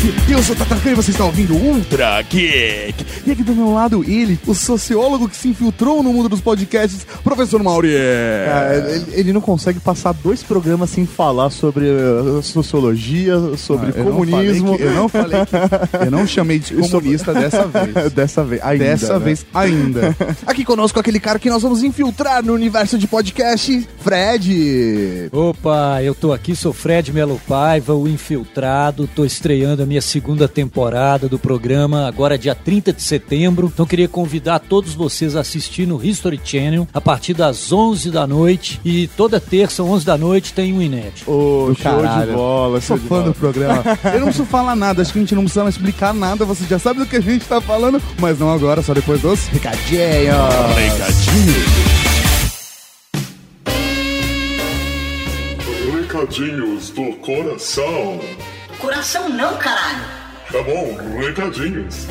Geek! Eu sou o Tatacan e você está ouvindo Ultra Geek. E aqui do meu lado, ele, o sociólogo que se infiltrou no mundo dos podcasts, professor Mauri. Cara, ele, ele não consegue passar dois programas sem falar sobre uh, sociologia, sobre Ah, eu não comunismo. falei que- eu não falei que. Eu não chamei de comunista dessa vez. Dessa vez, ainda. Dessa né? vez ainda. Aqui conosco aquele cara que nós vamos infiltrar no universo de podcast, Fred. Opa, eu tô aqui, sou Fred Melo Paiva, o Infiltrado, tô estreando a minha segunda temporada do programa, agora dia 30 de setembro. Então queria convidar todos vocês a assistir no History Channel a partir das 11 da noite e toda terça, 11 da noite, tem um inédito. Ô, Do show caralho. de bola, Sou show de fã bola. do programa. Eu não preciso falar nada, acho que a gente não precisa mais explicar nada, você já sabe do que a gente tá falando, mas não agora, só depois dos Recadinho. Recadinhos do coração. Coração não, caralho. Tá bom, recadinhos.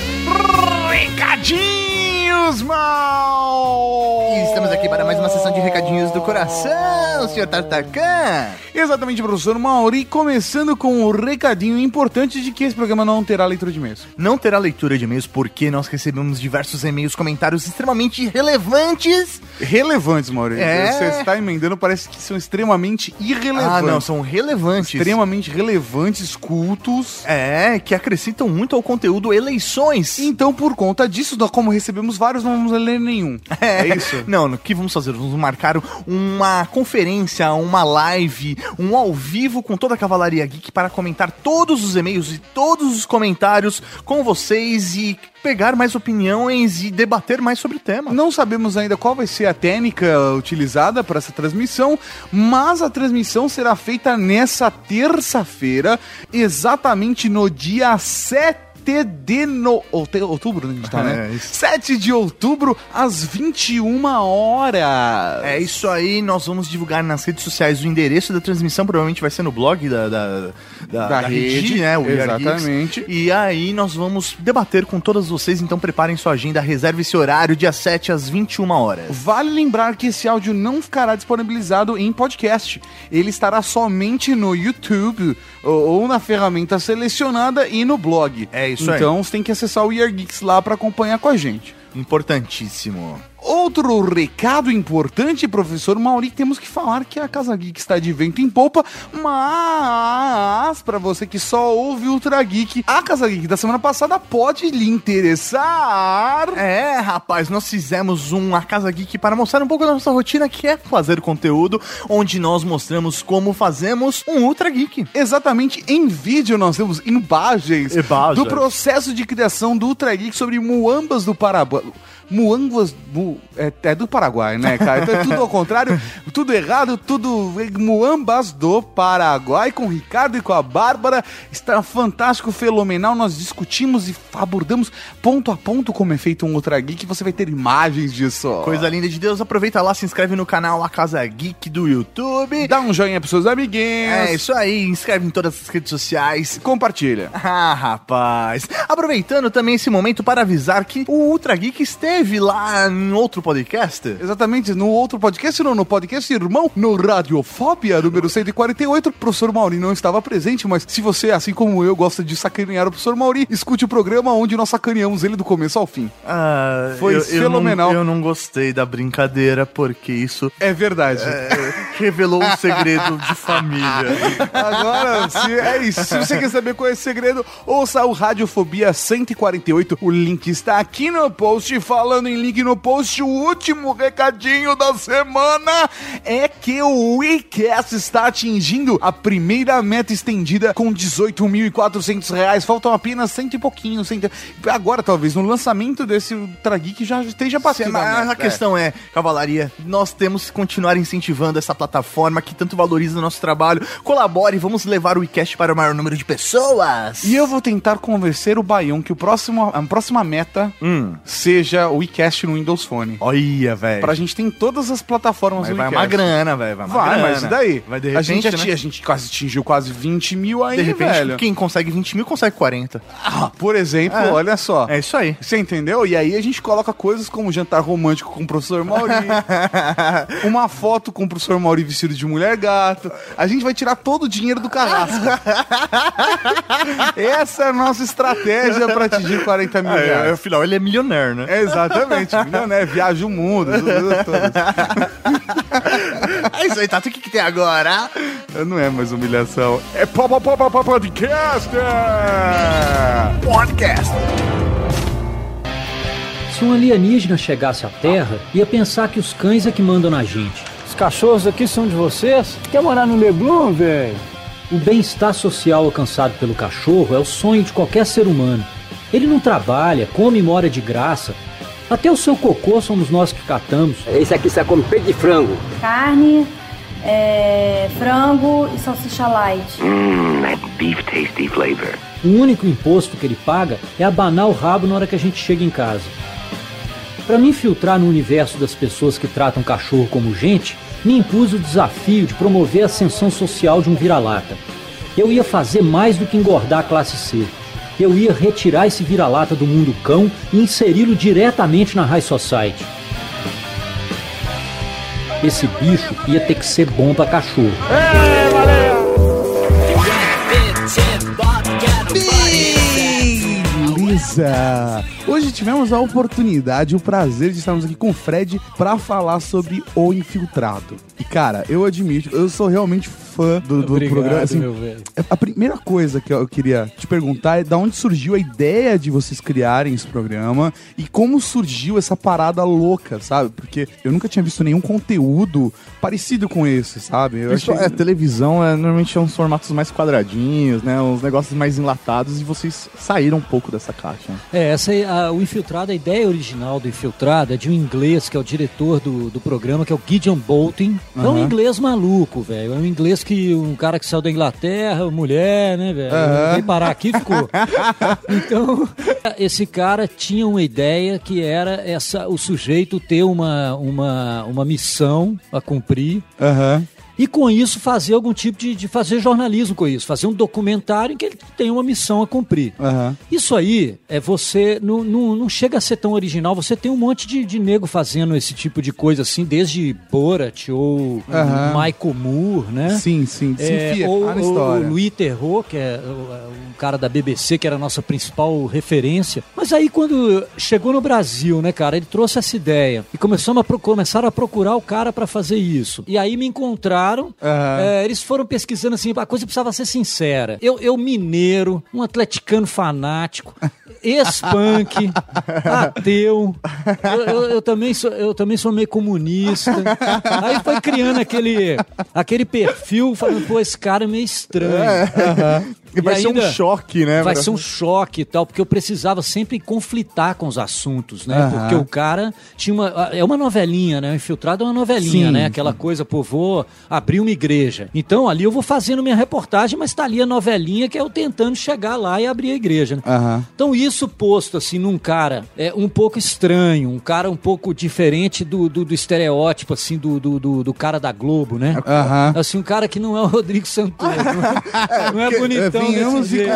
Recadinhos, mal! Estamos aqui para mais uma sessão de recadinhos do coração, senhor Tartacan. Exatamente, professor Mauri, começando com o recadinho importante de que esse programa não terá leitura de e-mails. Não terá leitura de e-mails porque nós recebemos diversos e-mails, comentários extremamente relevantes. Relevantes, Mauri. É. Você está emendando, parece que são extremamente irrelevantes. Ah, não, são relevantes. Extremamente relevantes, cultos. É, que acrescentam muito ao conteúdo eleições. Então, por conta disso, nós, como recebemos vários, não vamos ler nenhum. É, isso? Não, o que vamos fazer? Vamos marcar uma conferência, uma live, um ao vivo com toda a Cavalaria Geek para comentar todos os e-mails e todos os comentários com vocês e pegar mais opiniões e debater mais sobre o tema. Não sabemos ainda qual vai ser a técnica utilizada para essa transmissão, mas a transmissão será feita nessa terça-feira, exatamente no dia 7 de no... outu- outubro, né, a gente tá, né? É, isso. 7 de outubro, às 21 horas. É isso aí, nós vamos divulgar nas redes sociais o endereço da transmissão, provavelmente vai ser no blog da, da, da, Da rede, né? We Are exatamente. E aí nós vamos debater com todos vocês, então preparem sua agenda, reserve esse horário, dia 7 às 21 horas. Vale lembrar que esse áudio não ficará disponibilizado em podcast. Ele estará somente no YouTube ou, ou na ferramenta selecionada e no blog. É isso aí. Então você tem que acessar o Year Geeks lá para acompanhar com a gente. Importantíssimo. Outro recado importante, professor Mauri, temos que falar que a Casa Geek está de vento em popa, mas para você que só ouve Ultra Geek, a Casa Geek da semana passada pode lhe interessar. É, rapaz, nós fizemos uma Casa Geek para mostrar um pouco da nossa rotina, que é fazer conteúdo, onde nós mostramos como fazemos um Ultra Geek. Exatamente em vídeo nós temos imagens, Imagens. do processo de criação do Ultra Geek sobre muambas do Paraguai. Muambas mu- é, é do Paraguai, né, cara? Então é tudo ao contrário, tudo errado, tudo muambas do Paraguai com o Ricardo e com a Bárbara. Está fantástico, fenomenal. Nós discutimos e abordamos ponto a ponto como é feito um Ultra Geek. Você vai ter imagens disso. Coisa linda de Deus, aproveita lá, se inscreve no canal A Casa Geek do YouTube. Dá um joinha pros seus amiguinhos. É isso aí, inscreve em todas as redes sociais. Compartilha. Ah, rapaz. Aproveitando também esse momento para avisar que o Ultra Geek esteve lá em outro podcast. Exatamente, no outro podcast, não, no podcast irmão, no Radiofóbia, número 148, o professor Mauri não estava presente, mas se você, assim como eu, gosta de sacanear o professor Mauri, escute o programa onde nós sacaneamos ele do começo ao fim. Ah, Foi eu- eu fenomenal. não- Eu não, gostei da brincadeira, porque isso É verdade. é, revelou um segredo de família. Agora, se, é isso. Se você quer saber qual é esse segredo, ouça o Radiofobia 148. O link está aqui no post. Falando em link no post, o último recadinho da semana é que o WeCast está atingindo a primeira meta estendida com 18.400 reais. Faltam apenas cento e pouquinho. Cento... Agora, talvez, no lançamento desse Ultra Geek já esteja batendo. Mas a a questão é, Cavalaria, nós temos que continuar incentivando essa plataforma que tanto valoriza o nosso trabalho. Colabore, vamos levar o WeCast para o maior número de pessoas. E eu vou tentar convencer o Baião que o próximo, a próxima meta Hum. seja o o iCast no Windows Phone. Olha, velho. Pra gente ter em todas as plataformas Vai, do vai iCast. uma grana, velho. Vai, uma Vai, grana. mas e daí? Vai de a gente, repente, né? a gente quase atingiu quase 20 mil aí, De repente, velho. quem consegue 20 mil consegue 40. Ah, por exemplo, É. olha só. É isso aí. Você entendeu? E aí a gente coloca coisas como jantar romântico com o professor Mauri, uma foto com o professor Mauri vestido de mulher gato. A gente vai tirar todo o dinheiro do carrasco. Essa é a nossa estratégia pra atingir 40 mil É, reais. afinal, ele é milionário, né? É, exatamente, milionário, viaja o mundo, tudo, tudo, tudo. É isso aí, Tato. O que, que tem agora? Não é mais humilhação, é pop, pop, pop, pop, podcast! Podcast. Se um alienígena chegasse à Terra, ia pensar que os cães é que mandam na gente. Os cachorros aqui são de vocês? Quer morar no Leblon, velho? O bem-estar social alcançado pelo cachorro é o sonho de qualquer ser humano. Ele não trabalha, come e mora de graça. Até o seu cocô somos nós que catamos. Esse aqui você come peito de frango. carne, é, frango e salsicha light. that beef tasty flavor. O único imposto que ele paga é abanar o rabo na hora que a gente chega em casa. Para me infiltrar no universo das pessoas que tratam cachorro como gente, me impus o desafio de promover a ascensão social de um vira-lata. Eu ia fazer mais do que engordar a classe C. Eu ia retirar esse vira-lata do mundo cão e inseri-lo diretamente na High Society. Esse bicho ia ter que ser bom pra cachorro. Beleza! Hoje tivemos a oportunidade, o prazer de estarmos aqui com o Fred pra falar sobre O Infiltrado. E cara, eu admito, eu sou realmente fã do, do Obrigado, programa. Assim, meu velho. a primeira coisa que eu queria te perguntar é da onde surgiu a ideia de vocês criarem esse programa e como surgiu essa parada louca, sabe? Porque eu nunca tinha visto nenhum conteúdo parecido com esse, sabe? Eu Isso é, televisão é, normalmente é uns formatos mais quadradinhos, né? Uns negócios mais enlatados e vocês saíram um pouco dessa caixa. É, essa é a- o Infiltrado, a ideia original do Infiltrado é de um inglês que é o diretor do, do programa, que é o Gideon Bolton. É um inglês maluco, velho. É um inglês que um cara que saiu da Inglaterra, mulher, né, velho? Aham. Veio parar aqui ficou. então, esse cara tinha uma ideia que era essa, o sujeito ter uma, uma, uma missão a cumprir. Aham. E com isso fazer algum tipo de, de fazer jornalismo com isso, fazer um documentário em que ele tem uma missão a cumprir. Aham. Isso aí é você. Não, não, não chega a ser tão original. Você tem um monte de, de nego fazendo esse tipo de coisa assim, desde Borat ou Aham. Michael Moore, né? Sim, sim, se É, ou ou o Louis Terrot, que é o- um cara da BBC, que era a nossa principal referência. Mas aí, quando chegou no Brasil, né, cara, ele trouxe essa ideia e começamos a começaram a procurar o cara pra fazer isso. E aí me encontraram. Aham. é, eles foram pesquisando assim, a coisa precisava ser sincera. Eu, eu mineiro, um atleticano fanático, ex-punk, ateu. Eu, eu- eu também sou, eu também sou meio comunista. Aí foi criando aquele, aquele perfil, falando, pô, esse cara é meio estranho. E vai ser um choque, né? Vai ser um choque e tal, porque eu precisava sempre conflitar com os assuntos, né? Porque o cara tinha uma. É uma novelinha, né? O infiltrado é uma novelinha, Sim, né? Aquela coisa, pô, vou abrir uma igreja. Então ali eu vou fazendo minha reportagem, mas tá ali a novelinha que é eu tentando chegar lá e abrir a igreja. né? Aham. Então, isso posto assim num cara é, um pouco estranho, um cara um pouco diferente do, do, do estereótipo, assim, do, do, do, do cara da Globo, né? Aham. Assim, um cara que não é o Rodrigo Santoro. Não é, não é bonitão. desse e.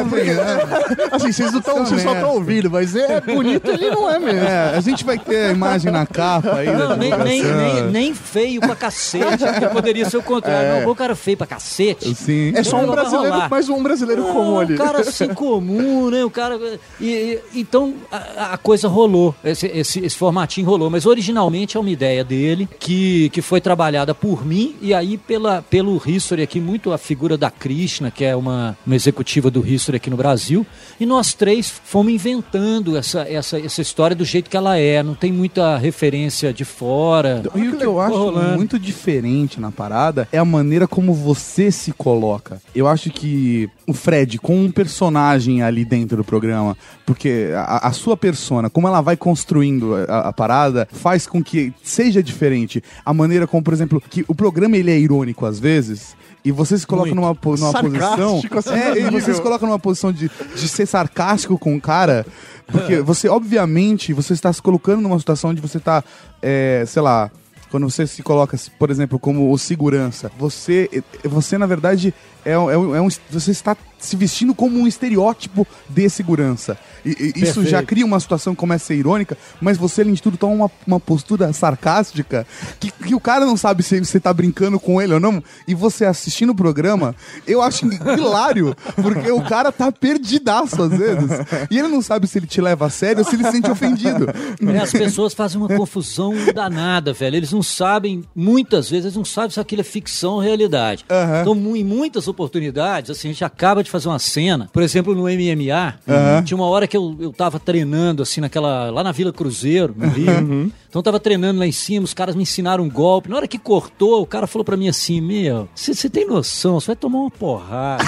Assim, vocês não estão vocês só estão ouvindo, mas é bonito, ele não é mesmo. É, a gente vai ter a imagem na capa aí Não, nem, nem, nem, nem feio pra cacete. porque poderia ser o contrário. Não, o cara feio pra cacete. Sim. É só um brasileiro, mais um brasileiro comum um ali. cara assim comum, né? O cara. E, e- então a, a coisa rolou. Esse, esse, esse formatinho rolou. Mas originalmente é uma ideia dele que, que foi trabalhada por mim e aí pela, pelo History aqui, muito a figura da Krishna, que é uma, uma executiva do History aqui no Brasil. E nós três fomos inventando essa, essa, essa história do jeito que ela é. Não tem muita referência de fora. E o que eu acho rolando. muito diferente na parada é a maneira como você se coloca. Eu acho que o Fred, com um personagem ali dentro do programa, porque a, a sua persona, como ela vai construindo a, a parada, faz com que seja diferente. A maneira como, por exemplo, que o programa ele é irônico às vezes. e você se coloca Muito. numa, numa posição. Sarcástico, assim, É, e você se coloca numa posição de, de ser sarcástico com o cara. Porque você, obviamente, você está se colocando numa situação onde você está, é, sei lá. Quando você se coloca, por exemplo, como o segurança, você, você na verdade, é, um- é um- é um, você está se vestindo como um estereótipo de segurança. E, e isso já cria uma situação que começa a ser irônica, mas você, além de tudo, toma uma, uma postura sarcástica que, que o cara não sabe se você tá brincando com ele ou não. E você assistindo o programa, eu acho hilário, porque o cara tá perdidaço às vezes. E ele não sabe se ele te leva a sério ou se ele se sente ofendido. É, as pessoas fazem uma confusão danada, velho. Eles não sabem, muitas vezes, eles não sabem se aquilo é ficção ou realidade. Então, mu- em muitas oportunidades, assim, a gente acaba de fazer uma cena. Por exemplo, no MMA, tinha uma hora que eu, eu tava treinando, assim, naquela. lá na Vila Cruzeiro, no Rio. Então eu tava treinando lá em cima, os caras me ensinaram um golpe. Na hora que cortou, o cara falou pra mim assim: Meu, você tem noção, você vai tomar uma porrada.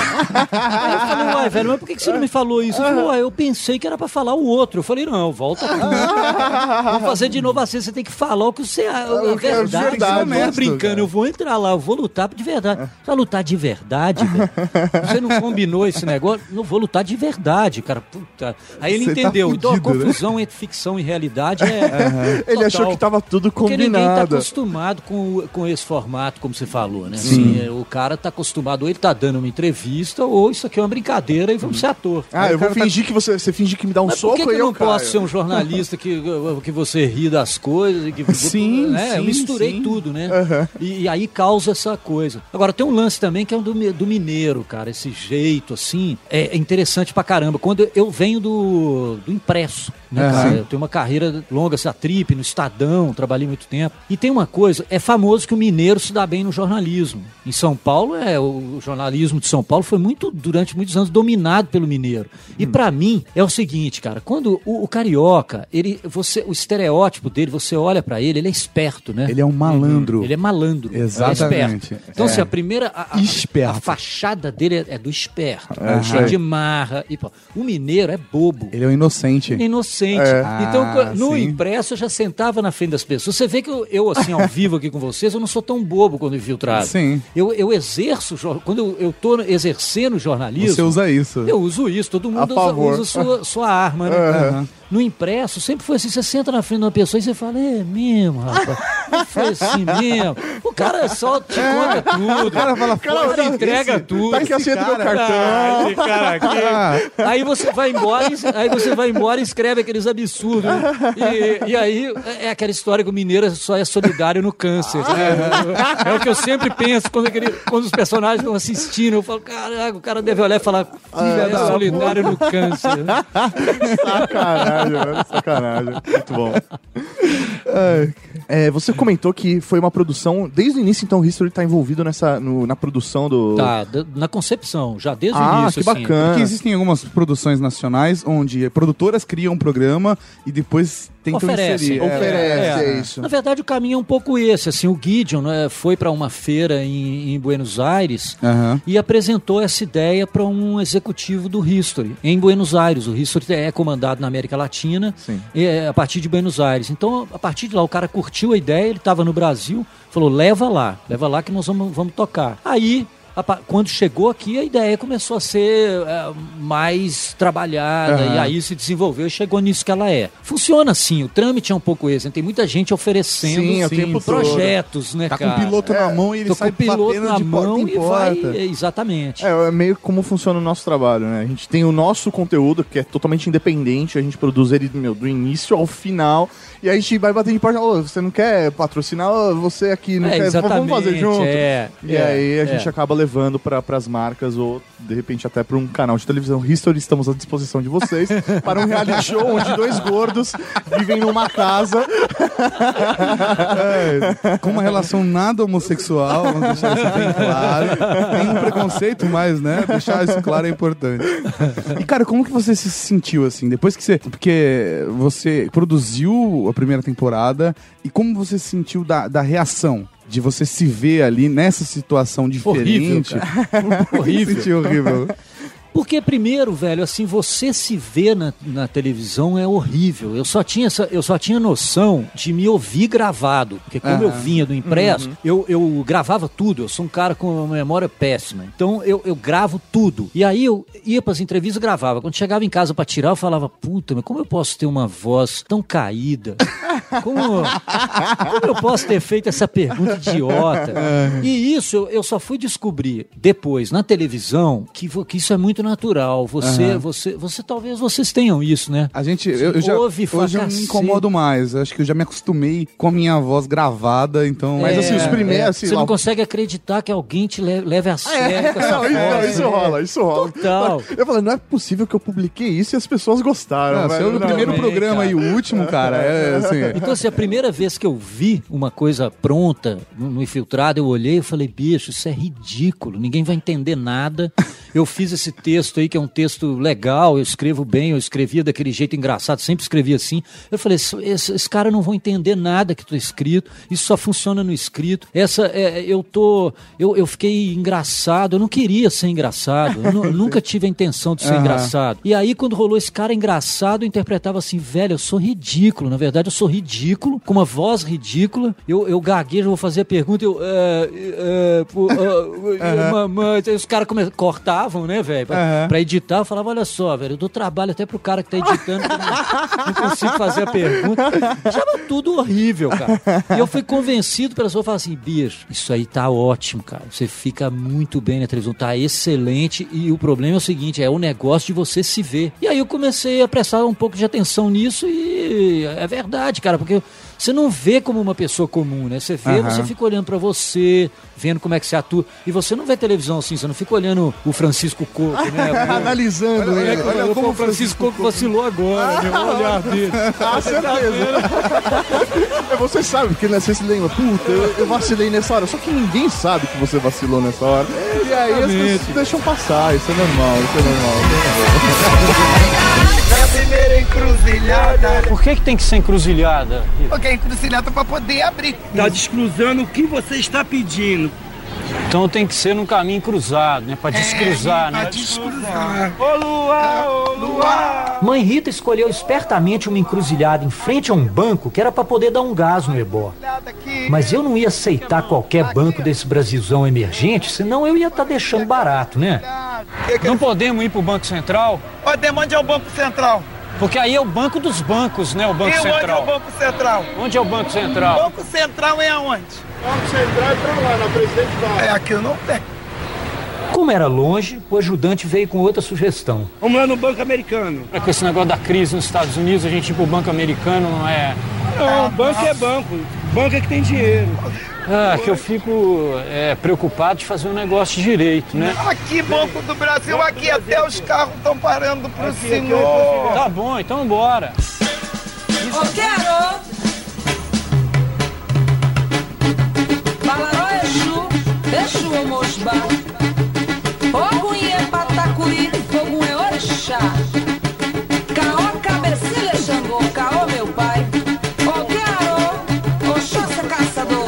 Aí eu falei, uai, velho, mas por que você não me falou isso? Ele falou, uai, eu pensei que era pra falar o outro. Eu falei, não, volta aqui. Vamos fazer de novo assim, você tem que falar o que você. A, é verdade. verdade, eu não tô honesto, brincando, eu vou entrar lá, eu vou lutar de verdade. Você vai lutar de verdade, velho? Você não combinou esse negócio? Não vou lutar de verdade, cara. Puta. Aí ele Você tá entendeu. então a fudido, né? confusão entre ficção e realidade é. Ele achou total. que tava tudo Porque ninguém tá combinado. acostumado com, com esse formato, como você falou, né? Assim, é, o cara tá acostumado, ou ele tá dando uma entrevista, ou isso aqui é uma brincadeira e vamos ser ator. Ah, eu vou fingir que você, você finge que me dá um Mas por soco que, que e eu eu não posso caio. ser um jornalista que, que você ri das coisas? Que, Sim, né? Eu sim, misturei sim. tudo, né? E, e aí causa essa coisa. Agora, tem um lance também que é do, do mineiro, cara. Esse jeito, assim, é, é interessante pra caramba. Quando eu venho do, do impresso, né, Aham. cara? Eu tenho uma carreira longa, assim, a Trip, no Estadão, trabalhei muito tempo. E tem uma coisa, é famoso que o mineiro se dá bem no jornalismo. Em São Paulo, é o jornalismo de São Paulo foi muito, durante muitos anos, dominado pelo mineiro. E pra mim, é o seguinte, cara, quando o, o carioca, ele, você, o estereótipo dele, você olha pra ele, ele é esperto, né? Ele é um malandro. Ele é malandro. Exatamente. É esperto. Então, É. assim, a primeira. A, a- Esperto. a fachada dele é, é do esperto. Aham. cheio de marra. E, pô, o mineiro é bobo. Ele é um inocente. É inocente. É. Então, Ah, no sim. impresso, eu já sentava na frente das pessoas. Você vê que eu, eu, assim, ao vivo aqui com vocês, eu não sou tão bobo quando infiltrado. Sim. Eu, eu exerço, quando eu, eu tô exercendo jornalismo, Você usa isso. eu uso isso, todo mundo usa, usa sua, sua arma, né? Aham. No impresso, sempre foi assim, você senta na frente de uma pessoa e você fala, é mesmo, rapaz, não foi assim mesmo. O cara só te conta tudo. O cara fala, cara entrega tudo. Tá aqui a senha do meu cara- cartão. Esse cara aqui. Aí você vai embora, aí você vai embora e escreve aqueles absurdos. E, e aí é aquela história que o mineiro só é solidário no câncer. né? É o que eu sempre penso quando, aquele- quando os personagens estão assistindo. Eu falo, caraca, o cara deve olhar e falar, filha é solidário no câncer. né? Sacanagem. Sacanagem. Muito bom. É, você comentou que foi uma produção. Desde o início, então, o History tá envolvido nessa, no- na produção do. Tá, da- na concepção, já desde o Ah, início. que assim. bacana. Porque existem algumas produções nacionais onde produtoras criam um programa e depois tentam Oferecem. inserir. É, Oferece, é, É. isso. Na verdade, o caminho é um pouco esse. Assim, o Gideon né, foi para uma feira em, em Buenos Aires Aham. e apresentou essa ideia para um executivo do History em Buenos Aires. O History é comandado na América Latina Sim. é, a partir de Buenos Aires. Então, a partir de lá, o cara curtiu a ideia, ele estava no Brasil, falou: leva lá, leva lá que nós vamos, vamos tocar. Aí. Quando chegou aqui, a ideia começou a ser é, mais trabalhada Aham. e aí se desenvolveu e chegou nisso que ela é. Funciona assim, o trâmite é um pouco esse. né? Tem muita gente oferecendo Sim, tempo todo. projetos, né, Tá com cara? o piloto na mão e ele Tô com sai o piloto na mão e vai. é, Exatamente. É, é meio como funciona o nosso trabalho, né? A gente tem o nosso conteúdo, que é totalmente independente, a gente produz ele meu, do início ao final, e a gente vai bater de porta, ô, você não quer patrocinar? Ô, você aqui não É, quer, exatamente. vamos fazer junto? é, E é, aí a gente é. acaba levando para as marcas ou de repente até para um canal de televisão History, estamos à disposição de vocês para um reality show onde dois gordos vivem numa casa. É, com uma relação nada homossexual, vamos deixar isso bem claro. Nenhum preconceito, mas, né? Deixar isso claro é importante. E, cara, como que você se sentiu, assim, depois que você... Porque você produziu primeira temporada e como você se sentiu da, da reação? De você se ver ali nessa situação Horrível, diferente. Horrível. Sentiu horrível. Porque, primeiro, velho, assim, você se ver na, na televisão é horrível. Eu só, tinha essa, eu só tinha noção de me ouvir gravado. Porque como eu vinha do impresso, eu, eu gravava tudo. Eu sou um cara com uma memória péssima. Então eu, eu gravo tudo. E aí eu ia pras entrevistas e gravava. Quando chegava em casa pra tirar, eu falava, puta, mas como eu posso ter uma voz tão caída? Como, como eu posso ter feito essa pergunta idiota? E isso eu, só fui descobrir depois, na televisão, que, que isso é muito natural. Você, você, você, talvez vocês tenham isso, né? A gente, eu, eu já, ouve hoje eu me incomodo mais. Acho que eu já me acostumei com a minha voz gravada, então. Mas, assim, os primeiros, é, assim, você lá- não consegue acreditar que alguém te le- leve a sério com essa Não, não, isso né? rola, isso rola. Total. Eu falei, não é possível que eu publiquei isso e as pessoas gostaram. Não, seu Não, primeiro programa cara. e o último, cara, é assim. Então, assim, a primeira vez que eu vi uma coisa pronta no, infiltrado, eu olhei e falei, bicho, isso é ridículo, ninguém vai entender nada. Eu fiz esse texto aí, que é um texto legal, eu escrevo bem, eu escrevia daquele jeito engraçado, sempre escrevi assim. Eu falei, esse, esse, esse cara não vão entender nada que tô escrito, isso só funciona no escrito. Essa, é, eu tô, eu, eu fiquei engraçado, eu não queria ser engraçado, eu nu- nunca tive a intenção de ser Aham. engraçado. E aí, quando rolou esse cara engraçado, eu interpretava assim, velho, eu sou ridículo. Na verdade, eu sou ridículo, com uma voz ridícula. Eu, eu gaguejo, vou fazer a pergunta, eu. É, pô, ah, mamãe. Os caras come- cortavam, né, velho? Pra, Aham. pra editar, eu falava, olha só, velho, eu dou trabalho até pro cara que tá editando, que não, não consigo fazer a pergunta. Achava tudo horrível, cara. E eu fui convencido pela pessoa, falar assim, bicho, isso aí tá ótimo, cara. Você fica muito bem na televisão, tá excelente. E o problema é o seguinte, é o negócio de você se ver. E aí eu comecei a prestar um pouco de atenção nisso e é verdade, cara, porque você não vê como uma pessoa comum, né? Você vê, Aham. você fica olhando pra você, vendo como é que você atua. E você não vê televisão assim, você não fica olhando o Francisco Coco, né? Analisando Olha, ele. olha como o Francisco Coco vacilou agora, né? O olhar dele. Ah, certeza. É, você sabe, porque né, você se lembra, puta, eu, eu vacilei nessa hora. Só que ninguém sabe que você vacilou nessa hora. E aí as pessoas deixam passar, isso é normal, isso é normal. Isso é normal. Na primeira encruzilhada. Por que, que tem que ser encruzilhada? Porque a encruzilhada para poder abrir. Tá descruzando o que você está pedindo. Então tem que ser num caminho cruzado, né? Pra descruzar, Pra né? descruzar. Ô Luar, ô Luar. Mãe Rita escolheu espertamente uma encruzilhada em frente a um banco que era para poder dar um gás no ebó. Mas eu não ia aceitar qualquer banco desse Brasilzão emergente, senão eu ia estar deixando barato, né? Não podemos ir pro Banco Central? Podemos, onde é o Banco Central? Porque aí é o banco dos bancos, né? O Banco e onde é o Central. Banco Central? Onde é o Banco Central? Banco Central é aonde? Central é pra lá, na Presidente Vargas. É aqui não tem. Como era longe, o ajudante veio com outra sugestão. Vamos lá no Banco Americano. É Com esse negócio da crise nos Estados Unidos, a gente ir pro Banco Americano não é. Não, banco é banco. Banco é que tem dinheiro. Ah, que eu fico é, preocupado de fazer um negócio direito, né? Aqui, Banco do Brasil, aqui até os carros estão parando pro senhor. Tá bom, então bora. Eu quero. Exu, Omosba. Ogunhê Patacuri, Ogunhê Orixá. Caó Cabecilha Xangô, Caó meu pai. Quero. Oxóssia Caçador.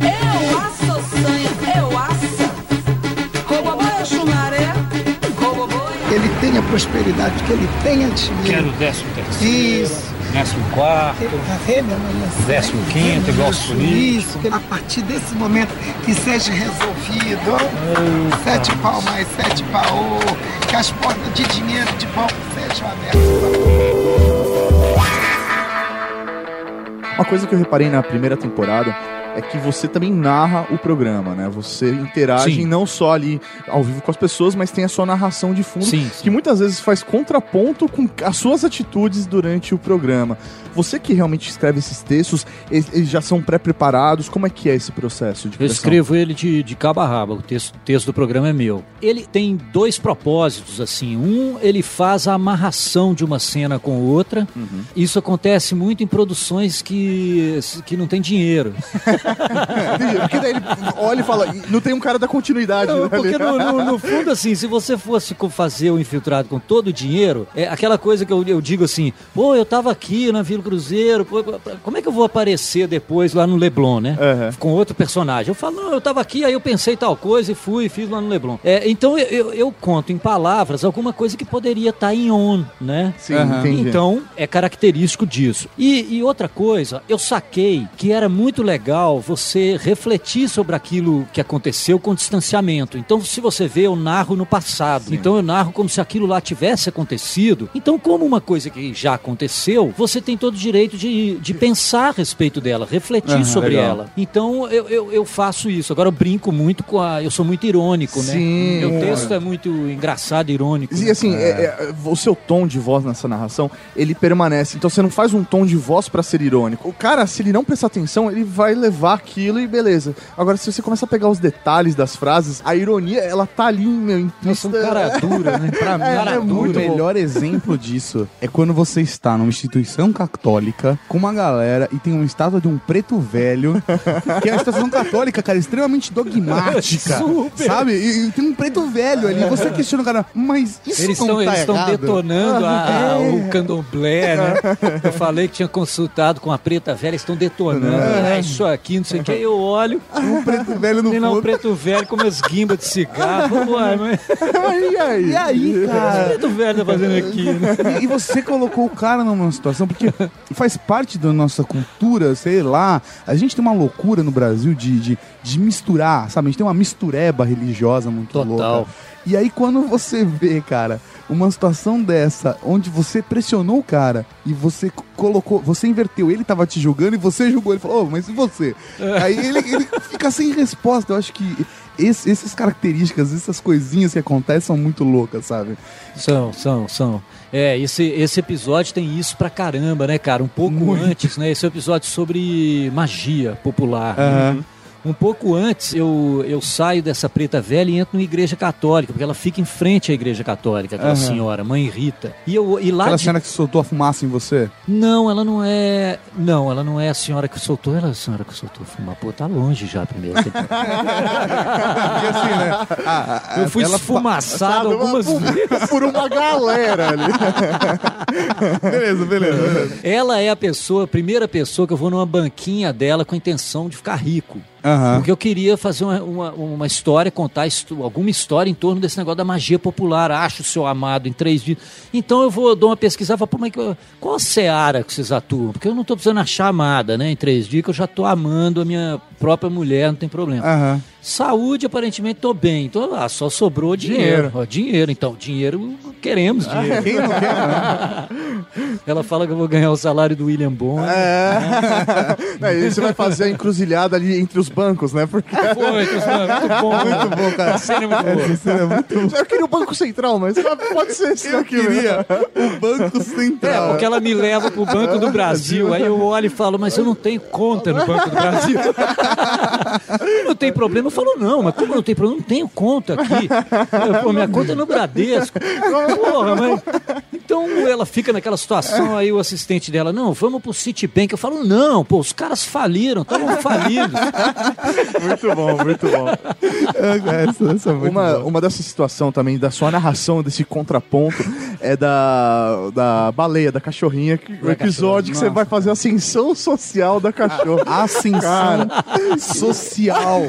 Eu aço sanha, eu aça. Robobó Exu Maré. Robobó Ele tenha prosperidade, que ele tenha dinheiro. Quero décimo terceiro, Isso. Décimo quarto, décimo quinto, igual. Isso, que a partir desse momento que seja resolvido, ó, sete pau mais sete pau, que as portas de dinheiro de pau sejam abertas. Uma coisa que eu reparei na primeira temporada é que você também narra o programa, né? Você interage Sim. não só ali ao vivo com as pessoas, mas tem a sua narração de fundo, Sim, que muitas vezes faz contraponto com as suas atitudes durante o programa. Você que realmente escreve esses textos, eles, eles já são pré-preparados? Como é que é esse processo de Eu escrevo ele de, de cabo a rabo, o texto, o texto do programa é meu. Ele tem dois propósitos, assim. Um, ele faz a amarração de uma cena com outra. Isso acontece muito em produções que, que não tem dinheiro. Porque daí ele olha e fala, não tem um cara da continuidade. Não, né, porque no, no- no fundo, assim, se você fosse fazer o infiltrado com todo o dinheiro, é aquela coisa que eu, eu digo assim, pô, eu tava aqui na Vila Cruzeiro, pô, como é que eu vou aparecer depois lá no Leblon, né? Com outro personagem. Eu falo, não, eu tava aqui, aí eu pensei tal coisa e fui e fiz lá no Leblon. É, então eu, eu- eu conto em palavras alguma coisa que poderia estar em on, né? Sim, entendi. Então, é característico disso. E, e outra coisa, eu saquei que era muito legal você refletir sobre aquilo que aconteceu com distanciamento. Então, se você vê, eu narro no passado. Então, eu narro como se aquilo lá tivesse acontecido. Então, como uma coisa que já aconteceu, você tem todo o direito de, de pensar a respeito dela, refletir Aham, sobre legal. ela. Então, eu, eu, eu faço isso. Agora, eu brinco muito com a. Eu sou muito irônico, né? Sim. Meu texto é muito engraçado, irônico. E né? assim, é, é, o seu tom de voz nessa narração, ele permanece. Então você não faz um tom de voz pra ser irônico. O cara, se ele não prestar atenção, ele vai levar aquilo e beleza. Agora, se você começa a pegar os detalhes das frases, a ironia, ela tá ali, meu, implícita. um cara dura, né? Pra mim, É, cara, é o muito melhor exemplo disso é quando você está numa instituição católica com uma galera e tem uma estátua de um preto velho, que é uma instituição católica, cara, extremamente dogmática. Super. Sabe? E, e tem um preto velho ali. Você questiona o cara, mas isso Eles não estão tá eles estão detonando a- a- É. o candomblé, né? Eu falei que tinha consultado com a preta velha, estão detonando. É. É isso aqui, não sei o que. Aí eu olho. Um preto velho no lá um fundo. preto velho com umas guimbas de cigarro. Uai, mas e aí? E aí, o que cara? esse preto velho tá fazendo aqui, né? E, e você colocou o cara numa situação, porque faz parte da nossa cultura, sei lá. A gente tem uma loucura no Brasil de, de, de misturar, sabe? A gente tem uma mistureba religiosa muito Total. louca. E aí, quando você vê, cara, uma situação dessa, onde você pressionou o cara e você colocou, você inverteu, ele tava te julgando e você julgou, ele falou, "Ô, mas e você? Aí ele, ele fica sem resposta. Eu acho que esse- essas características, essas coisinhas que acontecem são muito loucas, sabe? São, são, são. É, esse, esse episódio tem isso pra caramba, né, cara? Um pouco antes, né? Esse é episódio sobre magia popular. né? Um pouco antes, eu, eu saio dessa preta velha e entro numa igreja católica, porque ela fica em frente à igreja católica, aquela Aham. senhora, mãe Rita. E, eu, e lá. Aquela de- cena que soltou a fumaça em você? Não, ela não é. Não, ela não é a senhora que soltou, ela é a senhora que soltou fumar. Pô, tá longe já a primeira temporada. Porque assim, né? Eu fui ela esfumaçado algumas vezes. Por uma galera ali. beleza, beleza, beleza. Ela é a pessoa, a primeira pessoa que eu vou numa banquinha dela com a intenção de ficar rico. Aham. Porque eu queria fazer uma, uma, uma história, contar histo- alguma história em torno desse negócio da magia popular. Acho o seu amado em três dias. Então eu vou dar uma pesquisada, falo, pô, mas que- qual a seara que vocês atuam? Porque eu não estou precisando achar amada, né? Em três dias, que eu já estou amando a minha própria mulher, não tem problema. Aham. Saúde, aparentemente, tô bem. Então, ah, só sobrou dinheiro. Ó, dinheiro, então. Dinheiro, queremos dinheiro. Quem não quer, né? Ela fala que eu vou ganhar o salário do William Bond. É. Aí você vai fazer a encruzilhada ali entre os bancos, né? Porque Foi, muito bom. Muito bom, cara. A cena é muito boa. Essa cena é muito boa. eu queria o Banco Central, mas pode ser esse Eu né? queria o Banco É, Central. porque ela me leva pro Banco do Brasil. Aí eu olho e falo, mas eu não tenho conta no Banco do Brasil. não tem problema. Eu falo, não, mas como não tem problema? Não tenho conta aqui. Eu, Pô, minha conta é no Bradesco. Porra, mas... Então ela fica naquela situação, aí o assistente dela, não, vamos pro Citibank. Eu falo, não, pô, os caras faliram, estavam falidos. Muito bom, muito bom. Essa, essa é muito Uma, boa. uma dessa situação também, da sua narração, desse contraponto, é da, da baleia, da cachorrinha, que, o episódio que você vai fazer a ascensão social da cachorra. Ascensão social.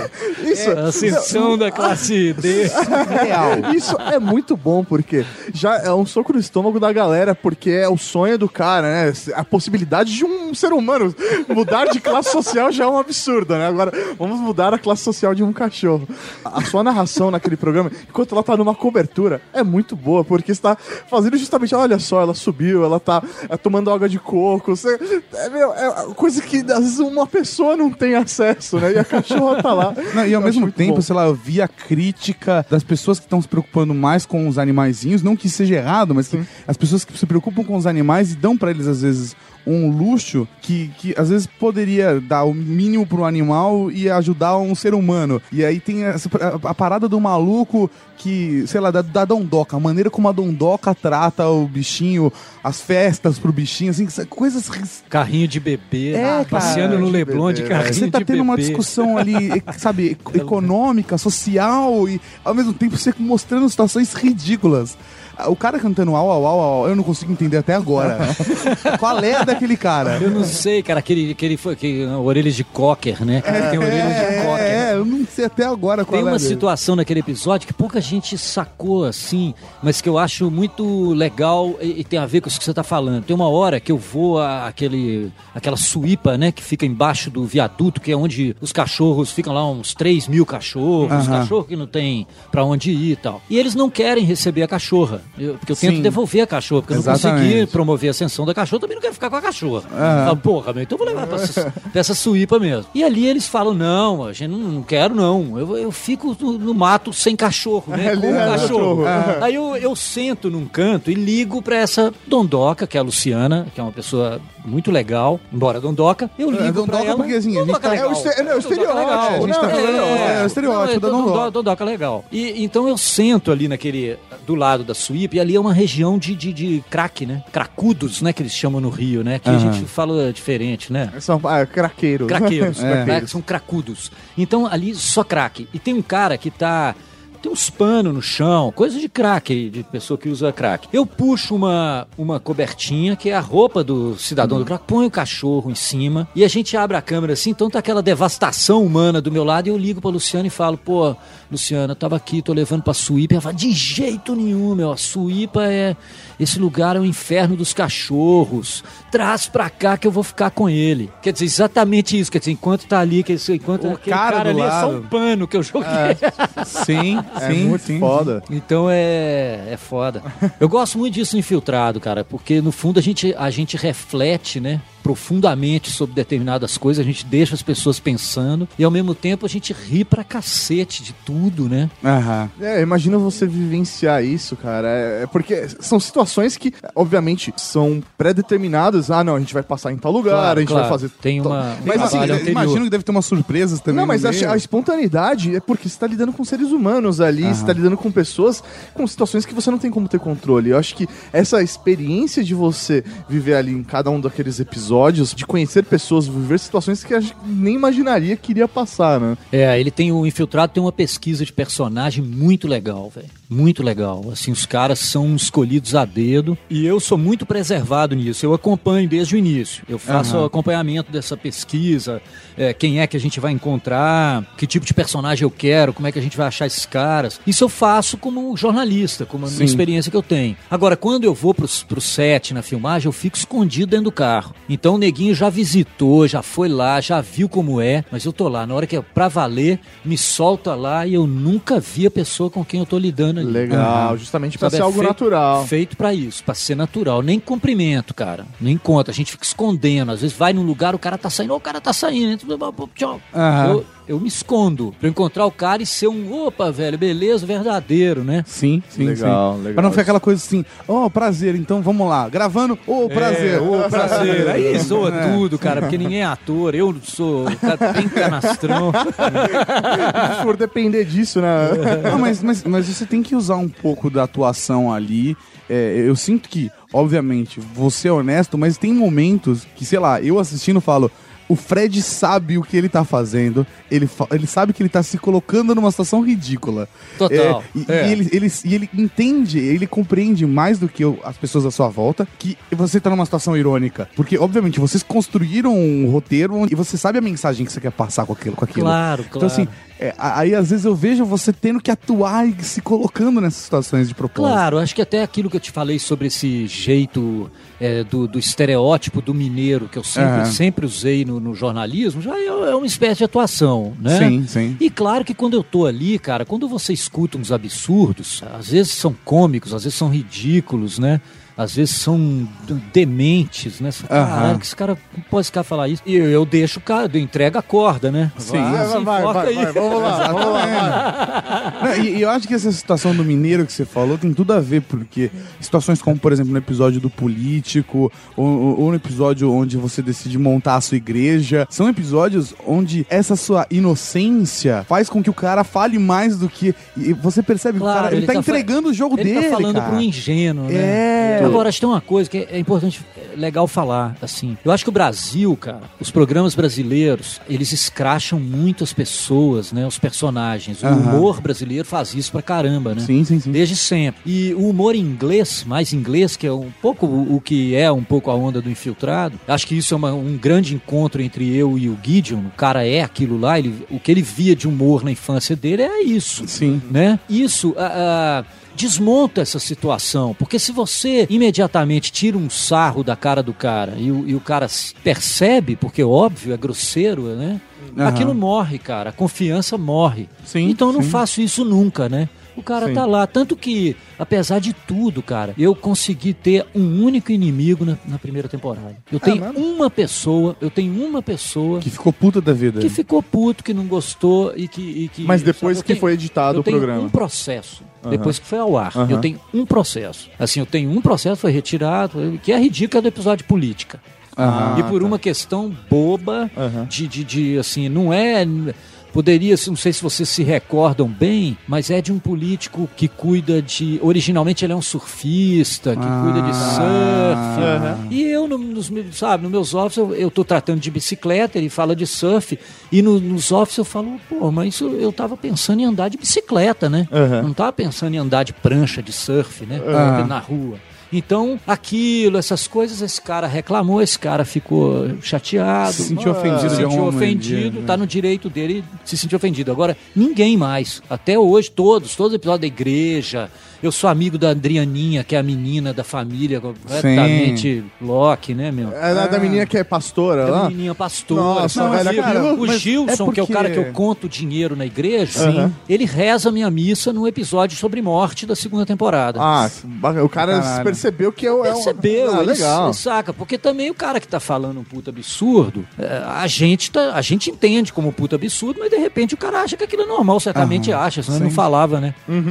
Isso, A ascensão da classe D. Real. Isso é muito bom, porque já é um soco no estômago da galera, porque é o sonho do cara, né? A possibilidade de um ser humano mudar de classe social já é um absurdo, né? Agora, vamos mudar a classe social de um cachorro. A sua narração naquele programa, enquanto ela tá numa cobertura, é muito boa, porque está fazendo justamente, olha só, ela subiu, ela tá é, tomando água de coco. Você, é, meu, é coisa que às vezes uma pessoa não tem acesso, né? E a cachorra tá lá. Não, e ao mesmo tempo, bom. sei lá, eu vi a crítica das pessoas que estão se preocupando mais com os animaizinhos, não que seja errado, mas que as pessoas que se preocupam com os animais e dão pra eles, às vezes, um luxo que, que às vezes poderia dar o mínimo pro animal e ajudar um ser humano. E aí tem essa, a, a parada do maluco que, sei lá, da, da dondoca, a maneira como a dondoca trata o bichinho, as festas pro bichinho, assim, coisas... Carrinho de bebê, É, cara, passeando no Leblon de carrinho Você tá de tendo uma bebê. discussão ali, sabe, econômica, social e ao mesmo tempo você mostrando situações ridículas. O cara cantando au, au, au, au, eu não consigo entender até agora. Qual é daquele cara? Eu não sei, cara, aquele, aquele foi que, orelhas de cocker, né? Tem orelhas de cocker. É, eu não sei até agora qual Tem é uma dele. situação naquele episódio que pouca gente sacou assim, mas que eu acho muito legal e, e tem a ver com isso que você tá falando. Tem uma hora que eu vou a- aquele, aquela suípa, né, que fica embaixo do viaduto, que é onde os cachorros ficam lá, uns 3 mil cachorros, Aham. cachorro que não tem pra onde ir e tal. E eles não querem receber a cachorra, eu- porque eu tento Sim. devolver a cachorra, porque eu não Exatamente. consegui promover a ascensão da cachorra, também não quero ficar com a cachorra. Falo, Porra, meu, então eu vou levar pra essa, pra essa suípa mesmo. E ali eles falam, não, a gente não, não quero não, eu, eu fico no, no mato sem cachorro, né, com é cachorro. Aham. Aí eu, eu sento num canto e ligo pra essa dondoca, que é a Luciana, que é uma pessoa muito legal, embora dondoca, eu ligo É, pra dondoca ela. porque, assim, Dondoca tá- legal. é o este- é o Dondoca estereótipo, legal. a gente tá falando- é, o estereótipo da Não, dondoca. dondoca legal. E, então eu sento ali naquele, do lado da suípa, e ali é uma região de, de, de crack, né? Cracudos, né? Que eles chamam no Rio, né? Que a Aham. gente fala diferente, né? São ah, craqueiros. Craqueiros, É. né? são cracudos. Então ali só crack. E tem um cara que tá. Tem uns panos no chão, coisa de crack, de pessoa que usa crack. Eu puxo uma, uma cobertinha, que é a roupa do cidadão do crack, ponho o cachorro em cima e a gente abre a câmera assim, então tá aquela devastação humana do meu lado e eu ligo pra Luciana e falo, pô, Luciana, eu tava aqui, tô levando pra Suípa. Ela fala, de jeito nenhum, meu, a Suípa é. Esse lugar é o inferno dos cachorros. Traz pra cá que eu vou ficar com ele. Quer dizer, exatamente isso. Quer dizer, enquanto tá ali, quer dizer, enquanto O aquele cara cara, ali é só lado. um pano que eu joguei. Sim, É sim, muito sim. foda. Então é, é foda. Eu gosto muito disso no infiltrado, cara, porque no fundo a gente, a gente reflete, né? Profundamente sobre determinadas coisas, a gente deixa as pessoas pensando e ao mesmo tempo a gente ri pra cacete de tudo, né? Aham. É, imagina você vivenciar isso, cara. É, é porque são situações que, obviamente, são pré-determinadas. Ah, não, a gente vai passar em tal lugar, Claro, a gente claro. vai fazer. Tem tal- uma- um Mas assim, anterior. Imagino que deve ter umas surpresas também. Não, mas a, a espontaneidade é porque você tá lidando com seres humanos ali, Aham. você tá lidando com pessoas com situações que você não tem como ter controle. Eu acho que essa experiência de você viver ali em cada um daqueles episódios, de conhecer pessoas, viver situações que a gente nem imaginaria que iria passar, né? É, ele tem o Infiltrado tem uma pesquisa de personagem muito legal, velho. Muito legal. Assim, os caras são escolhidos a dedo e eu sou muito preservado nisso. Eu acompanho desde o início. Eu faço o acompanhamento dessa pesquisa, é, quem é que a gente vai encontrar, que tipo de personagem eu quero, como é que a gente vai achar esses caras. Isso eu faço como jornalista, como a experiência que eu tenho. Agora, quando eu vou pro, pro set na filmagem, eu fico escondido dentro do carro. Então o neguinho já visitou, já foi lá, já viu como é, mas eu tô lá. Na hora que é pra valer, me solta lá e eu nunca vi a pessoa com quem eu tô lidando ali. Legal, Aham. justamente pra Sabe, ser é algo feito- natural. Feito pra isso, pra ser natural. Nem cumprimento, cara. Nem conta. A gente fica escondendo. Às vezes vai num lugar, o cara tá saindo, o cara tá saindo. Tchau. Aham. Eu, eu me escondo pra eu encontrar o cara e ser um, opa, velho, beleza, verdadeiro, né? Sim, sim, Legal, sim. legal. Pra não ficar aquela coisa assim, ó, prazer, então vamos lá. Gravando, ô, prazer. Ô, prazer. Aí zoa É. tudo, cara, porque ninguém é ator. Eu sou cara bem canastrão. Se for depender disso, né? Não, mas, mas, mas você tem que usar um pouco da atuação ali. É, eu sinto que, obviamente, você é honesto, mas tem momentos que, sei lá, eu assistindo falo. O Fred sabe o que ele tá fazendo, ele, fa- ele sabe que ele tá se colocando numa situação ridícula. Total. É, e, É. e ele, ele, e ele entende, ele compreende mais do que o- as pessoas à sua volta que você tá numa situação irônica. Porque, obviamente, vocês construíram um roteiro e você sabe a mensagem que você quer passar com aquilo. Com aquilo. Claro, Então, claro. assim, é, aí às vezes eu vejo você tendo que atuar e se colocando nessas situações de propósito. Claro, acho que até aquilo que eu te falei sobre esse jeito é, do, do estereótipo do mineiro que eu sempre, sempre usei no, no jornalismo, já é, é uma espécie de atuação, né? Sim, sim. E claro que quando eu tô ali, cara, quando você escuta uns absurdos, às vezes são cômicos, às vezes são ridículos, né? Às vezes são dementes, né? Você fala, Aham. Caralho, que esse cara não pode ficar falar isso. E eu, eu deixo o cara, eu entrego a corda, né? Sim. Vai, vai, vai, aí. vai, vamos lá, vamos lá. Não, e, e eu acho que essa situação do mineiro que você falou tem tudo a ver, porque situações como, por exemplo, no episódio do político, ou, ou- no episódio onde você decide montar a sua igreja, são episódios onde essa sua inocência faz com que o cara fale mais do que. E você percebe que o cara ele, tá, fa- entregando o jogo ele dele. tá falando cara. pro ingênuo, né? É. Agora, acho que tem uma coisa que é importante, é legal falar, assim. Eu acho que o Brasil, cara, os programas brasileiros, eles escracham muito as pessoas, né? Os personagens. O humor brasileiro faz isso pra caramba, né? Sim, sim, sim. Desde sempre. E o humor inglês, mais inglês, que é um pouco o, que é um pouco a onda do infiltrado, acho que isso é uma- um grande encontro entre eu e o Gideon. O cara é aquilo lá, ele, o que ele via de humor na infância dele é isso. Sim. Né? Isso. Desmonta essa situação, porque se você imediatamente tira um sarro da cara do cara e o, e o cara percebe, porque óbvio, é grosseiro, né? Aham. Aquilo morre, cara. A confiança morre. Sim, então eu não sim. faço isso nunca, né? O cara Sim. tá lá. Tanto que, apesar de tudo, cara, eu consegui ter um único inimigo na, na primeira temporada. Eu tenho mano. uma pessoa, eu tenho uma pessoa Que ficou puta da vida. que ficou puto, que não gostou e que. e que- Mas depois sabe, que tenho- foi editado o tenho programa. um processo. Depois que foi ao ar. Aham. Eu tenho um processo. Assim, eu tenho um processo, foi retirado, que é ridículo do episódio de política. Aham, e por uma questão boba de, de, de, assim, não é. Poderia, não sei se vocês se recordam bem, mas é de um político que cuida de. Originalmente ele é um surfista, que Ah. cuida de surf. Aham. E eu, no- nos, sabe, nos meus office, eu, eu tô tratando de bicicleta, ele fala de surf, e no- nos office eu falo, pô, mas isso, eu tava pensando em andar de bicicleta, né? Aham. Não tava pensando em andar de prancha, de surf, né? Aham. Na rua. Então, aquilo, essas coisas, esse cara reclamou, esse cara ficou chateado. Se sentiu ofendido se sentiu ofendido, maneira, tá no direito dele se sentir ofendido. Agora, ninguém mais. Até hoje, todos, todos os episódios da igreja. Eu sou amigo da Adrianinha, que é a menina da família, completamente Loki, né, meu? É da, da menina que é pastora Da lá? menininha pastora. Nossa, Não, velho, amigo. aquilo- o Gilson, é que é o cara que porque- eu conto dinheiro na igreja, Sim. ele reza a minha missa no episódio sobre morte da segunda temporada. Ah, o cara Caralho. percebeu que é, o- é um- Percebeu, Ah, legal. ele saca. Porque também o cara que tá falando um puta absurdo, é, a gente tá, a gente entende como puta absurdo, mas de repente o cara acha que aquilo é normal, certamente Aham, acha, senão ele não falava, né? Sim.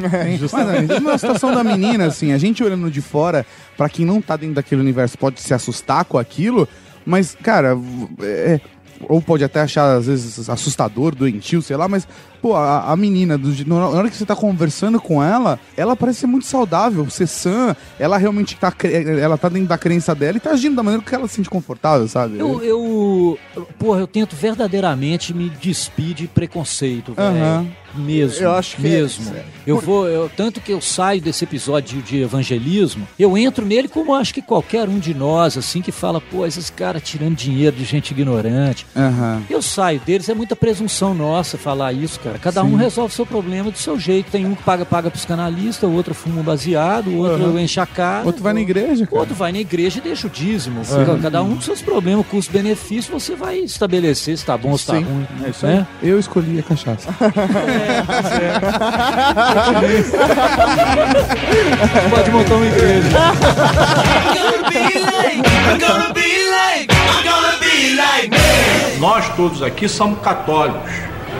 Mas na situação da menina, assim, a gente olhando de fora, pra quem não tá dentro daquele universo, pode se assustar com aquilo, mas, cara, é- ou pode até achar, às vezes, assustador, doentio, sei lá, mas, pô, a, a menina, do, na hora que você tá conversando com ela, ela parece ser muito saudável, ser sã, ela realmente tá, ela tá dentro da crença dela e tá agindo da maneira que ela se sente confortável, sabe? Eu, eu, porra, eu tento verdadeiramente me despir de preconceito, velho. Aham. Mesmo. Eu acho que é- mesmo. eu vou, eu, tanto que eu saio desse episódio de, de evangelismo, eu entro nele como acho que qualquer um de nós, assim, que fala, pô, esses caras tirando dinheiro de gente ignorante. Aham. Eu saio deles, é muita presunção nossa falar isso, cara. Cada um Sim. resolve seu problema do seu jeito. Tem um que paga, paga psicanalista, o outro fuma um baseado, o outro enche a cara. Outro vai na igreja, O cara. outro vai na igreja e deixa o dízimo. Cada um com seus problemas, custo-benefício, você vai estabelecer se tá bom ou se tá Sim. ruim. É isso aí. né? Eu escolhi a cachaça. Pode montar uma igreja. Nós todos aqui somos católicos.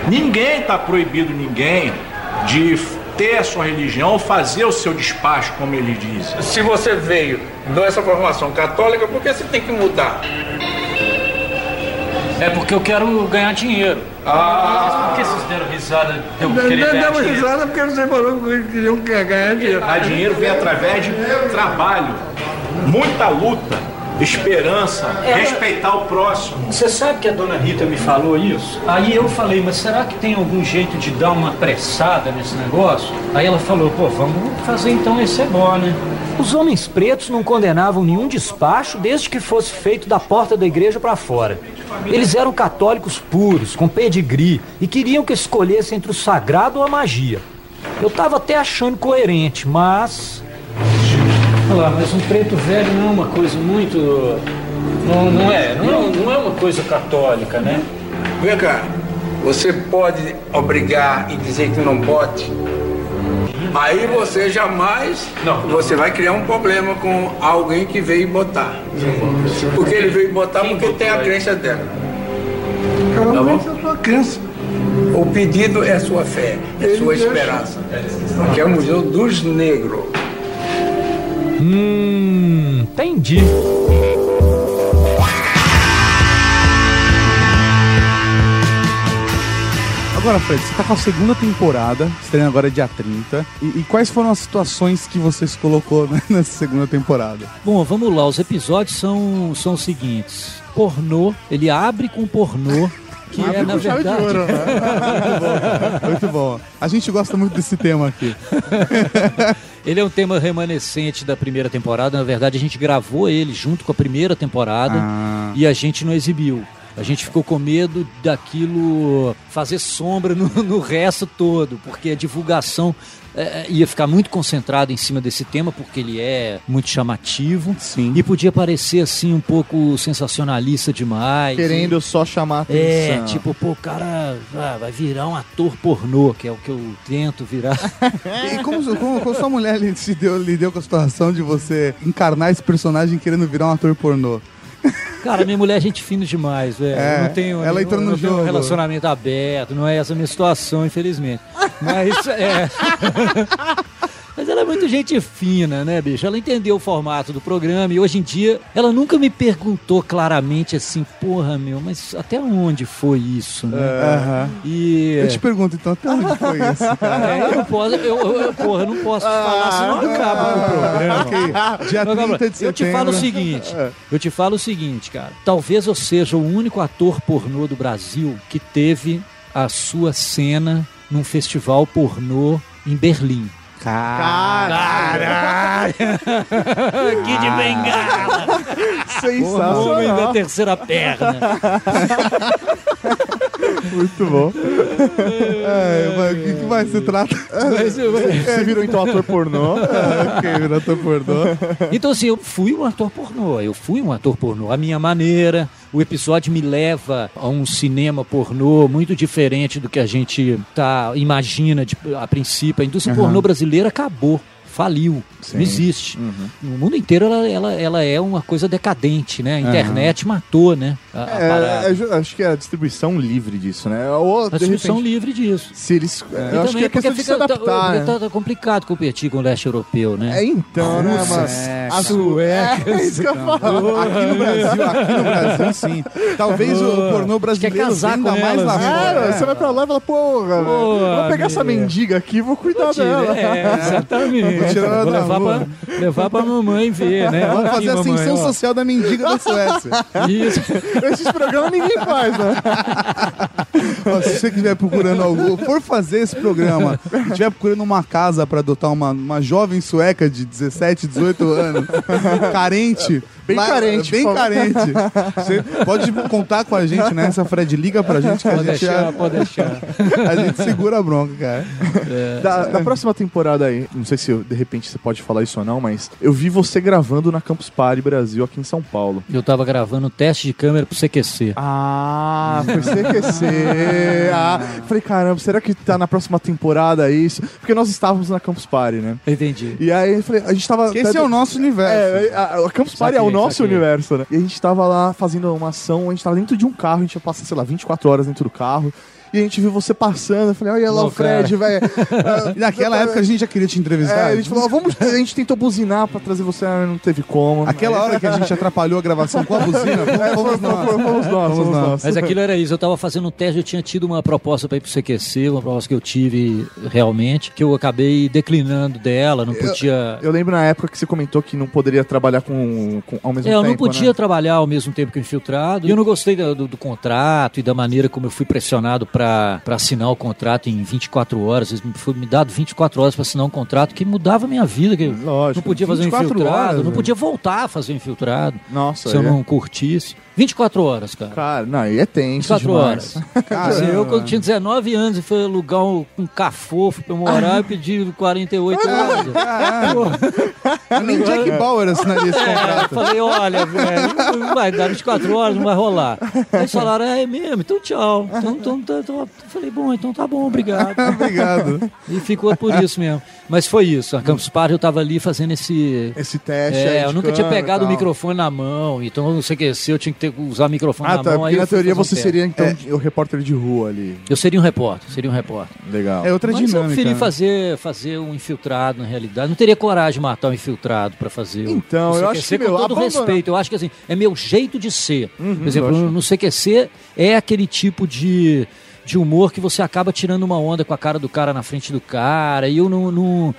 Ninguém está proibido ninguém de ter a sua religião ou fazer o seu despacho, como ele diz. Se você veio dessa formação católica, por que você tem que mudar? É porque eu quero ganhar dinheiro. Ah, Por que vocês deram risada de eu não, querer não, ganhar não, dinheiro? risada porque você falou que queriam ganhar dinheiro. A dinheiro vem através de trabalho, muita luta, esperança, respeitar o próximo. Você sabe que a dona Rita me falou isso? Aí eu falei, mas será que tem algum jeito de dar uma apressada nesse negócio? Aí ela falou, pô, vamos fazer então esse ebó, né? Os homens pretos não condenavam nenhum despacho desde que fosse feito da porta da igreja para fora. Eles eram católicos puros, com pedigree, e queriam que escolhesse entre o sagrado ou a magia. Eu tava até achando coerente, mas. Olha lá, mas um preto velho não é uma coisa muito. Não, não é, não é, não é uma coisa católica, né? Vem cá, você pode obrigar e dizer que não pode? Aí você jamais você vai criar um problema com alguém que veio botar. Porque ele veio botar porque tem a crença dela. Tá bom? é a sua crença. O pedido é sua fé, é sua esperança. Que é o Museu dos Negros. Hum, entendi. Agora, Fred, você tá com a segunda temporada, estreando agora dia 30. E, e quais foram as situações que você se colocou né, nessa segunda temporada? Bom, vamos lá. Os episódios são, são os seguintes: pornô, ele abre com pornô. Que Abre é, na chave de verdade. ouro, né? muito, bom, muito bom. A gente gosta muito desse tema aqui. Ele é um tema remanescente da primeira temporada. Na verdade, a gente gravou ele junto com a primeira temporada Ah. e a gente não exibiu. A gente ficou com medo daquilo fazer sombra no, no resto todo, porque a divulgação é, ia ficar muito concentrada em cima desse tema, porque ele é muito chamativo. Sim. E podia parecer assim um pouco sensacionalista demais. Querendo só chamar a atenção. É, tipo, pô, o cara ah, vai virar um ator pornô, que é o que eu tento virar. E como, como, como sua mulher lhe, deu, lhe deu com a situação de você encarnar esse personagem querendo virar um ator pornô? Cara, minha mulher é gente fina demais, velho. É, eu não tenho, ela eu entrou no não tenho um jogo. relacionamento aberto, não é essa a minha situação, infelizmente. Mas é. Mas ela é muito gente fina, né, bicho? Ela entendeu o formato do programa e hoje em dia ela nunca me perguntou claramente assim, porra, meu, mas até onde foi isso, né? Aham. E. Eu te pergunto, então, até onde foi isso, cara? É, eu não posso, eu, eu, eu- porra, eu não posso te falar, senão acaba com o programa. ok. Dia Não, Gabriel, 30 de Eu te falo o setembro. seguinte, eu te falo o seguinte, cara. Talvez eu seja o único ator pornô do Brasil que teve a sua cena num festival pornô em Berlim. Caralho! Kid Bengala! Sensacional. O homem da terceira perna. Muito bom. É, mas o que, que mais se trata? Mas eu- Você virou então ator pornô. É, ok, virou ator pornô. Então, assim, eu fui um ator pornô. Eu fui um ator pornô. A minha maneira, o episódio me leva a um cinema pornô muito diferente do que a gente tá, imagina de- a princípio. A indústria Aham. pornô brasileira acabou. Faliu, Sim. não existe. Uhum. No mundo inteiro ela, ela, ela é uma coisa decadente, né? A internet matou, né? A, a É, é, acho que é a distribuição livre disso, né? Ou, A distribuição repente, livre disso. se eles. E eu acho que é questão de se fica- adaptar, tá, né? tá- tá complicado competir com o leste europeu, né? É então, né? Mas. é, suecas. É isso que eu falar. Aqui no Brasil, aqui no Brasil, sim. Talvez o pornô brasileiro casar venda com mais elas, lá né? fora. Você vai pra lá e fala, porra, vou pegar essa mendiga aqui e vou cuidar dela. É, exatamente. Vou tirar ela Vou da levar rua. pra, levar pra mamãe ver, né? Vamos Aqui, fazer a mamãe, ascensão ó. social da mendiga da Suécia. Isso. Esses programas ninguém faz, né? Ó, se você estiver procurando algo, for fazer esse programa, estiver procurando uma casa para adotar uma, uma jovem sueca de 17, 18 anos, carente. Bem carente, Bem carente. Você pode contar com a gente nessa, Fred. Liga pra gente que a Pode gente, deixar, pode deixar. a gente segura a bronca, cara. Da, da próxima temporada aí, não sei se eu- de repente você pode falar isso ou não, mas eu vi você gravando na Campus Party Brasil aqui em São Paulo. Eu tava gravando teste de câmera pro CQC. Ah, foi CQC. ah, falei, caramba, será que tá na próxima temporada isso? Porque nós estávamos na Campus Party, né? Entendi. E aí eu falei, a gente tava. Esse é o nosso universo. É, a, a Campus Party é o nosso universo, né? E a gente tava lá fazendo uma ação, a gente tava dentro de um carro, a gente ia passar, sei lá, 24 horas dentro do carro. E a gente viu você passando, eu falei, olha lá o Fred, velho. E naquela época a gente já queria te entrevistar. É, a gente falou, vamos, a gente tentou buzinar pra trazer você, ah, não teve como. Aquela hora que a gente atrapalhou a gravação com a buzina, É, fomos fomos, nós. fomos, fomos nós, Fomos fomos nós. nós. Mas aquilo era isso, eu tava fazendo um teste, eu tinha tido uma proposta pra ir pro CQC, uma proposta que eu tive realmente, que eu acabei declinando dela, não podia... Eu lembro na época que você comentou que não poderia trabalhar com, com- ao mesmo É, eu tempo. não podia né? trabalhar ao mesmo tempo que o infiltrado. E eu não gostei do, do- do contrato e da maneira como eu fui pressionado pra assinar o contrato em 24 horas. Foi me dado 24 horas pra assinar um contrato que mudava a minha vida. Que Lógico. não podia fazer um 24 infiltrado, horas, não podia voltar a fazer um infiltrado Nossa, se eu é. não curtisse. 24 horas, cara. Cara, não, aí é tenso 24 demais. horas. Assim, eu, quando tinha 19 anos, e fui alugar um, um cafofo pra eu morar, eu pedi 48 horas. Nem Jack Bauer assinaria esse É, eu contrato. falei, olha, velho, não vai dar 24 horas, não vai rolar. Aí eles falaram, é mesmo, então tchau. Então, então tá, tô- falei, bom, então tá bom, obrigado. Obrigado. E ficou por isso mesmo. Mas foi isso. A Campus Party eu tava ali fazendo esse. Esse teste. É, eu nunca tinha e pegado o microfone na mão, então eu não sei o que se eu tinha que ter, usar o microfone Ah, na tá. mão. Porque na eu teoria um você teste. seria, então, o repórter de rua ali. Eu seria um repórter, seria um repórter. Legal. É outra Mas eu dinâmica. preferi né? fazer, fazer um infiltrado, na realidade. Não teria coragem de matar um infiltrado pra fazer. o- Então, o eu acho que, meu, com todo abandona- respeito. Eu acho que assim, é meu jeito de ser. Por exemplo, eu acho. no CQC é aquele tipo de, de humor que você acaba tirando uma onda com a cara do cara na frente do cara. E eu não. não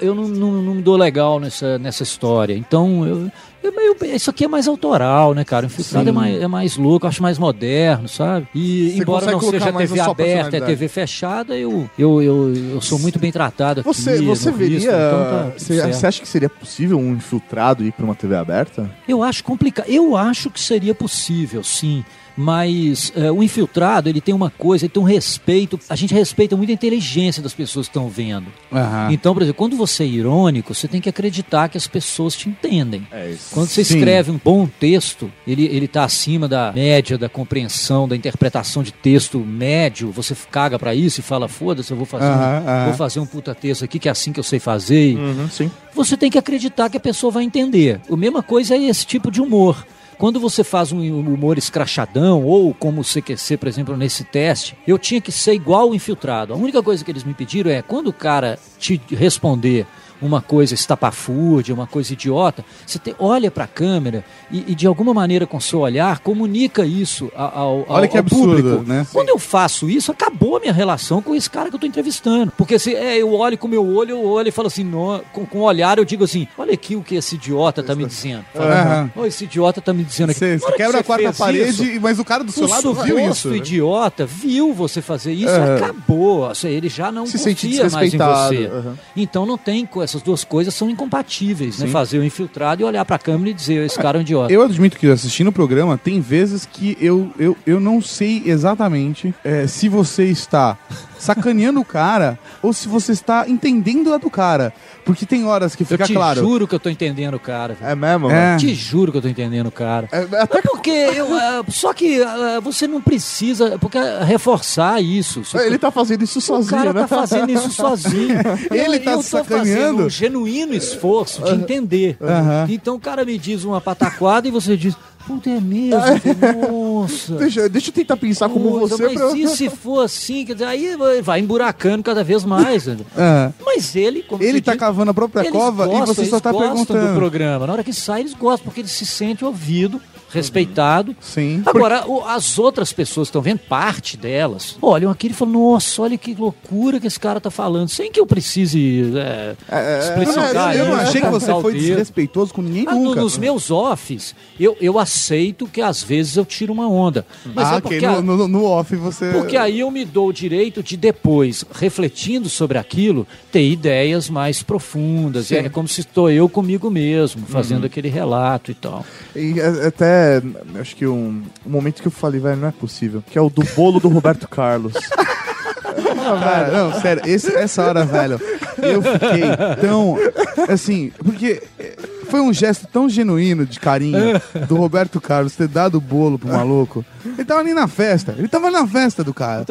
eu não, não, não me dou legal nessa, nessa história. Então, eu, eu meio- isso aqui é mais autoral, né, cara? O Infiltrado é mais, é mais louco, eu acho mais moderno, sabe? E Você embora não seja TV aberta, é. TV fechada, eu, eu, eu, eu sou muito bem tratado aqui. Você, você veria. então tá você, acha que seria possível um infiltrado ir pra uma TV aberta? Eu acho complicado. Eu acho que seria possível, sim. Mas é, o infiltrado, ele tem uma coisa, ele tem um respeito. A gente respeita muito a inteligência das pessoas que estão vendo. Aham. Então, por exemplo, quando você é irônico, você tem que acreditar que as pessoas te entendem. É isso. Quando você Sim. escreve um bom texto, ele ele está acima da média da compreensão, da interpretação de texto médio. Você caga pra isso e fala: foda-se, eu vou fazer, Aham, um, vou fazer um puta texto aqui que é assim que eu sei fazer. Uhum, sim. você tem que acreditar que a pessoa vai entender. A mesma coisa é esse tipo de humor. Quando você faz um humor escrachadão, ou como o CQC, por exemplo, nesse teste, eu tinha que ser igual o infiltrado. A única coisa que eles me pediram é, quando o cara te responder uma coisa estapafúrdia, uma coisa idiota, você te- olha para a câmera e, e, de alguma maneira, com seu olhar, comunica isso ao, ao, Olha que ao absurdo, público. né? Quando eu faço isso, acabou a minha relação com esse cara que eu tô entrevistando. Porque se é, eu olho com o meu olho, eu olho e falo assim, com, com o olhar eu digo assim, olha aqui o que esse idiota tá me dizendo. Aham. Olha, esse idiota tá me dizendo aqui. Você, você hora que quebra a quarta parede, isso, mas o cara do seu o lado viu isso. né? idiota viu você fazer isso e acabou. Assim, ele já não Se confia mais em você. aham. Então não tem, co- essas duas coisas são incompatíveis, né? Sim. Fazer o infiltrado e olhar pra câmera e dizer, esse cara é um idiota. Eu admito que assistindo o programa, tem vezes que eu, eu, eu não sei exatamente é, se você está sacaneando o cara ou se você está entendendo a do cara. Porque tem horas que Eu fica te claro. juro que eu tô entendendo o cara. É mesmo? É. Te juro que eu tô entendendo o cara. É, até É porque eu. ah, só que ah, você não precisa. Porque ah, reforçar isso. Se Ele tá fazendo isso o sozinho, cara né? tá fazendo isso sozinho. Ele eu, tá eu sacaneando. fazendo um genuíno esforço de entender. Aham. Então o cara me diz uma pataquada e você diz, puta, é mesmo? Nossa. Deixa, deixa eu tentar pensar como Puta, você mas pra... e se for assim? Quer dizer, aí vai- emburacando cada vez mais. né? Aham. Mas ele, como Ele tá diz, cavando a própria cova e gostam, você só eles tá gostam do perguntando. programa. Na hora que sai, eles gostam, porque eles se sentem ouvido, respeitado. Sim. Agora, o- as outras pessoas que estão vendo, parte delas, olham aquilo e falam, nossa, olha que loucura que esse cara tá falando, sem que eu precise é, explicitar eu, eu não achei que você foi desrespeitoso com ninguém Ah, no- nunca. nos meus offs, eu, eu aceito que às vezes eu tiro uma onda. Mas ah, é porque a- No, no- no off você. porque aí eu me dou o direito de depois, refletindo sobre aquilo, ter ideias mais profundas. Sim. É como se estou eu comigo mesmo, fazendo aquele relato e tal. E a- até, acho que um, um momento que eu falei, velho, não é possível, que é o do bolo do Roberto Carlos. Não, velho, não, sério, esse- essa hora, velho, eu fiquei tão. Assim, porque foi um gesto tão genuíno de carinho do Roberto Carlos ter dado o bolo pro maluco. Ele tava ali na festa, ele tava na festa do cara.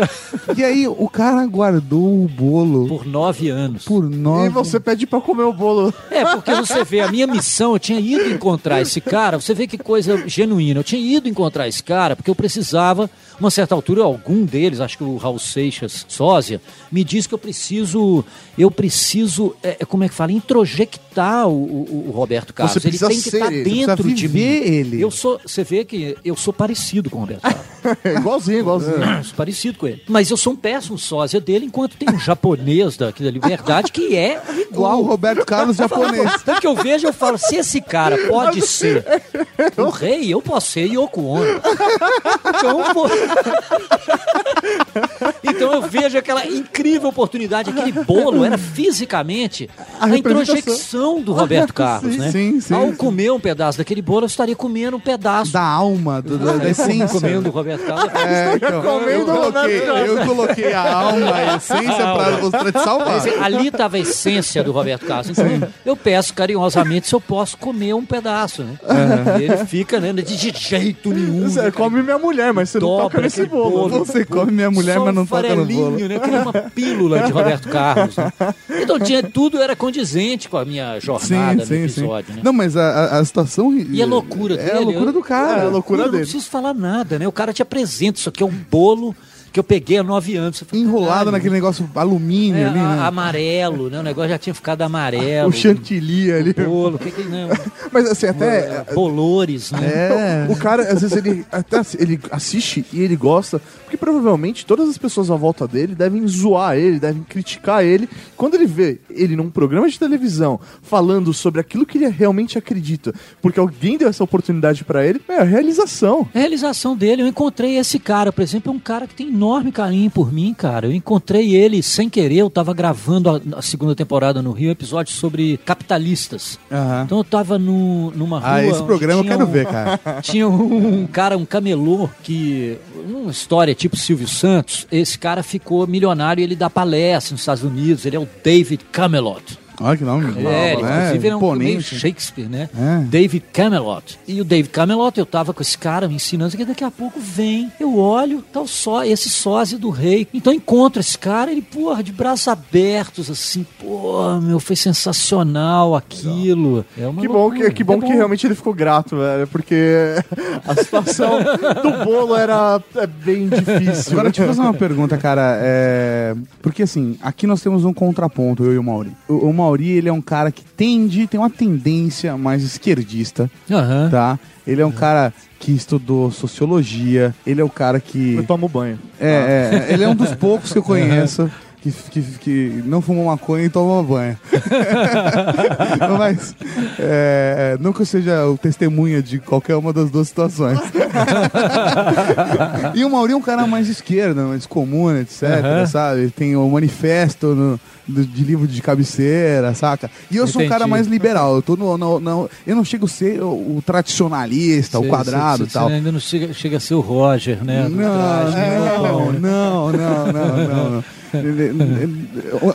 E aí o cara guardou o bolo Por nove anos. por nove. E você pede pra comer o bolo. É, porque você vê, a minha missão, eu tinha ido encontrar esse cara, você vê que coisa genuína. Eu tinha ido encontrar esse cara porque eu precisava, uma certa altura, algum deles, acho que o Raul Seixas Sósia, me disse que eu preciso, eu preciso, é, é, como é que fala, introjectar o, o- o Roberto Carlos. Você ele tem que estar ele, precisa dentro de mim. ele. Eu sou, você vê que eu sou parecido com o Roberto Carlos. igualzinho, igualzinho. Eu sou parecido com ele. Mas eu sou um péssimo sósia dele, enquanto tem um japonês daqui da Liberdade que é igual. O Roberto Carlos japonês. Tanto que eu vejo, eu falo, se esse cara pode ser o rei, eu posso ser Yoko Ono. Então, pô... então eu vejo aquela incrível oportunidade, aquele bolo era fisicamente A a, introjecção do Roberto Carlos, Sim, né? sim, sim, Ao sim. comer um pedaço daquele bolo, eu estaria comendo um pedaço Da alma, do- da, da essência. comendo o Roberto Carlos. É, então, eu, coloquei, eu coloquei a alma, a essência pra te salvar. Dizer, Ali estava a essência do Roberto Carlos. Então, eu peço carinhosamente se eu posso comer um pedaço, né? E ele fica, né? De jeito nenhum. Você né, come minha mulher, mas você não Dobra nesse aquele bolo. bolo. Você come minha mulher, Só mas não um toca no bolo. né? Que era uma pílula de Roberto Carlos. né? Então tinha, tudo era condizente com a minha jornada no episódio, né? Não, mas a, a- situação. E a loucura é dele. a loucura eu- do cara. É a loucura eu não dele. preciso falar nada, né? O cara te apresenta, isso aqui é um bolo que eu peguei há nove anos. "Caralho, naquele negócio alumínio é, ali, né? amarelo, né? O negócio já tinha ficado amarelo. O chantilly ali. bolo, o que que não? Mas assim, até. Bolores, né? É. O cara, às vezes, ele até ele assiste e ele gosta, porque provavelmente todas as pessoas à volta dele devem zoar ele, devem criticar ele. Quando ele vê ele num programa de televisão falando sobre aquilo que ele realmente acredita, porque alguém deu essa oportunidade pra ele, é a realização. A realização dele, eu encontrei esse cara, por exemplo, é um cara que tem enorme carinho por mim, cara. Eu encontrei ele sem querer, eu tava gravando a, a segunda temporada no Rio, um episódio sobre capitalistas. Aham. Então eu tava no, numa rua. Ah, esse programa eu tinha quero um- ver, cara. Tinha um cara, um camelô, que. Uma história tipo Silvio Santos. Esse cara ficou milionário e ele dá palestra nos Estados Unidos. Ele é o David Camelot. Olha que nome. É, ele, inclusive ele é um meio imponente. Shakespeare, né? É. David Camelot. E o David Camelot, eu tava com esse cara me ensinando, que daqui a pouco vem, eu olho, tá o só, esse sósia do rei. Então eu encontro esse cara, ele, porra, de braços abertos, assim, pô, meu, foi sensacional aquilo. É uma Que bom, que, que bom é que realmente ele ficou grato, velho, porque a situação do bolo era é bem difícil. Agora, deixa eu fazer uma pergunta, cara. É... Porque, assim, aqui nós temos um contraponto, eu e o Mauri. O, o Mauri, ele é um cara que tende, tem uma tendência mais esquerdista, Aham. tá? Ele é um cara que estudou sociologia, ele é o cara que... Eu tomo banho. É, é, ele é um dos poucos que eu conheço que, que, que não fumou maconha e toma banho. Mas é, não que eu seja o testemunha de qualquer uma das duas situações. e o Mauri é um cara mais esquerda, mais comum, etc, Aham. sabe? Tem o manifesto no- do- de livro de cabeceira, saca? E eu sou um cara Entendi. mais liberal. Eu, tô no, no- no- eu não chego a ser o, o tradicionalista, o Cê- quadrado cê- e tal. Você ainda não chega, chega a ser o Roger, né? do traje, né? Não, não, não, não, não, não.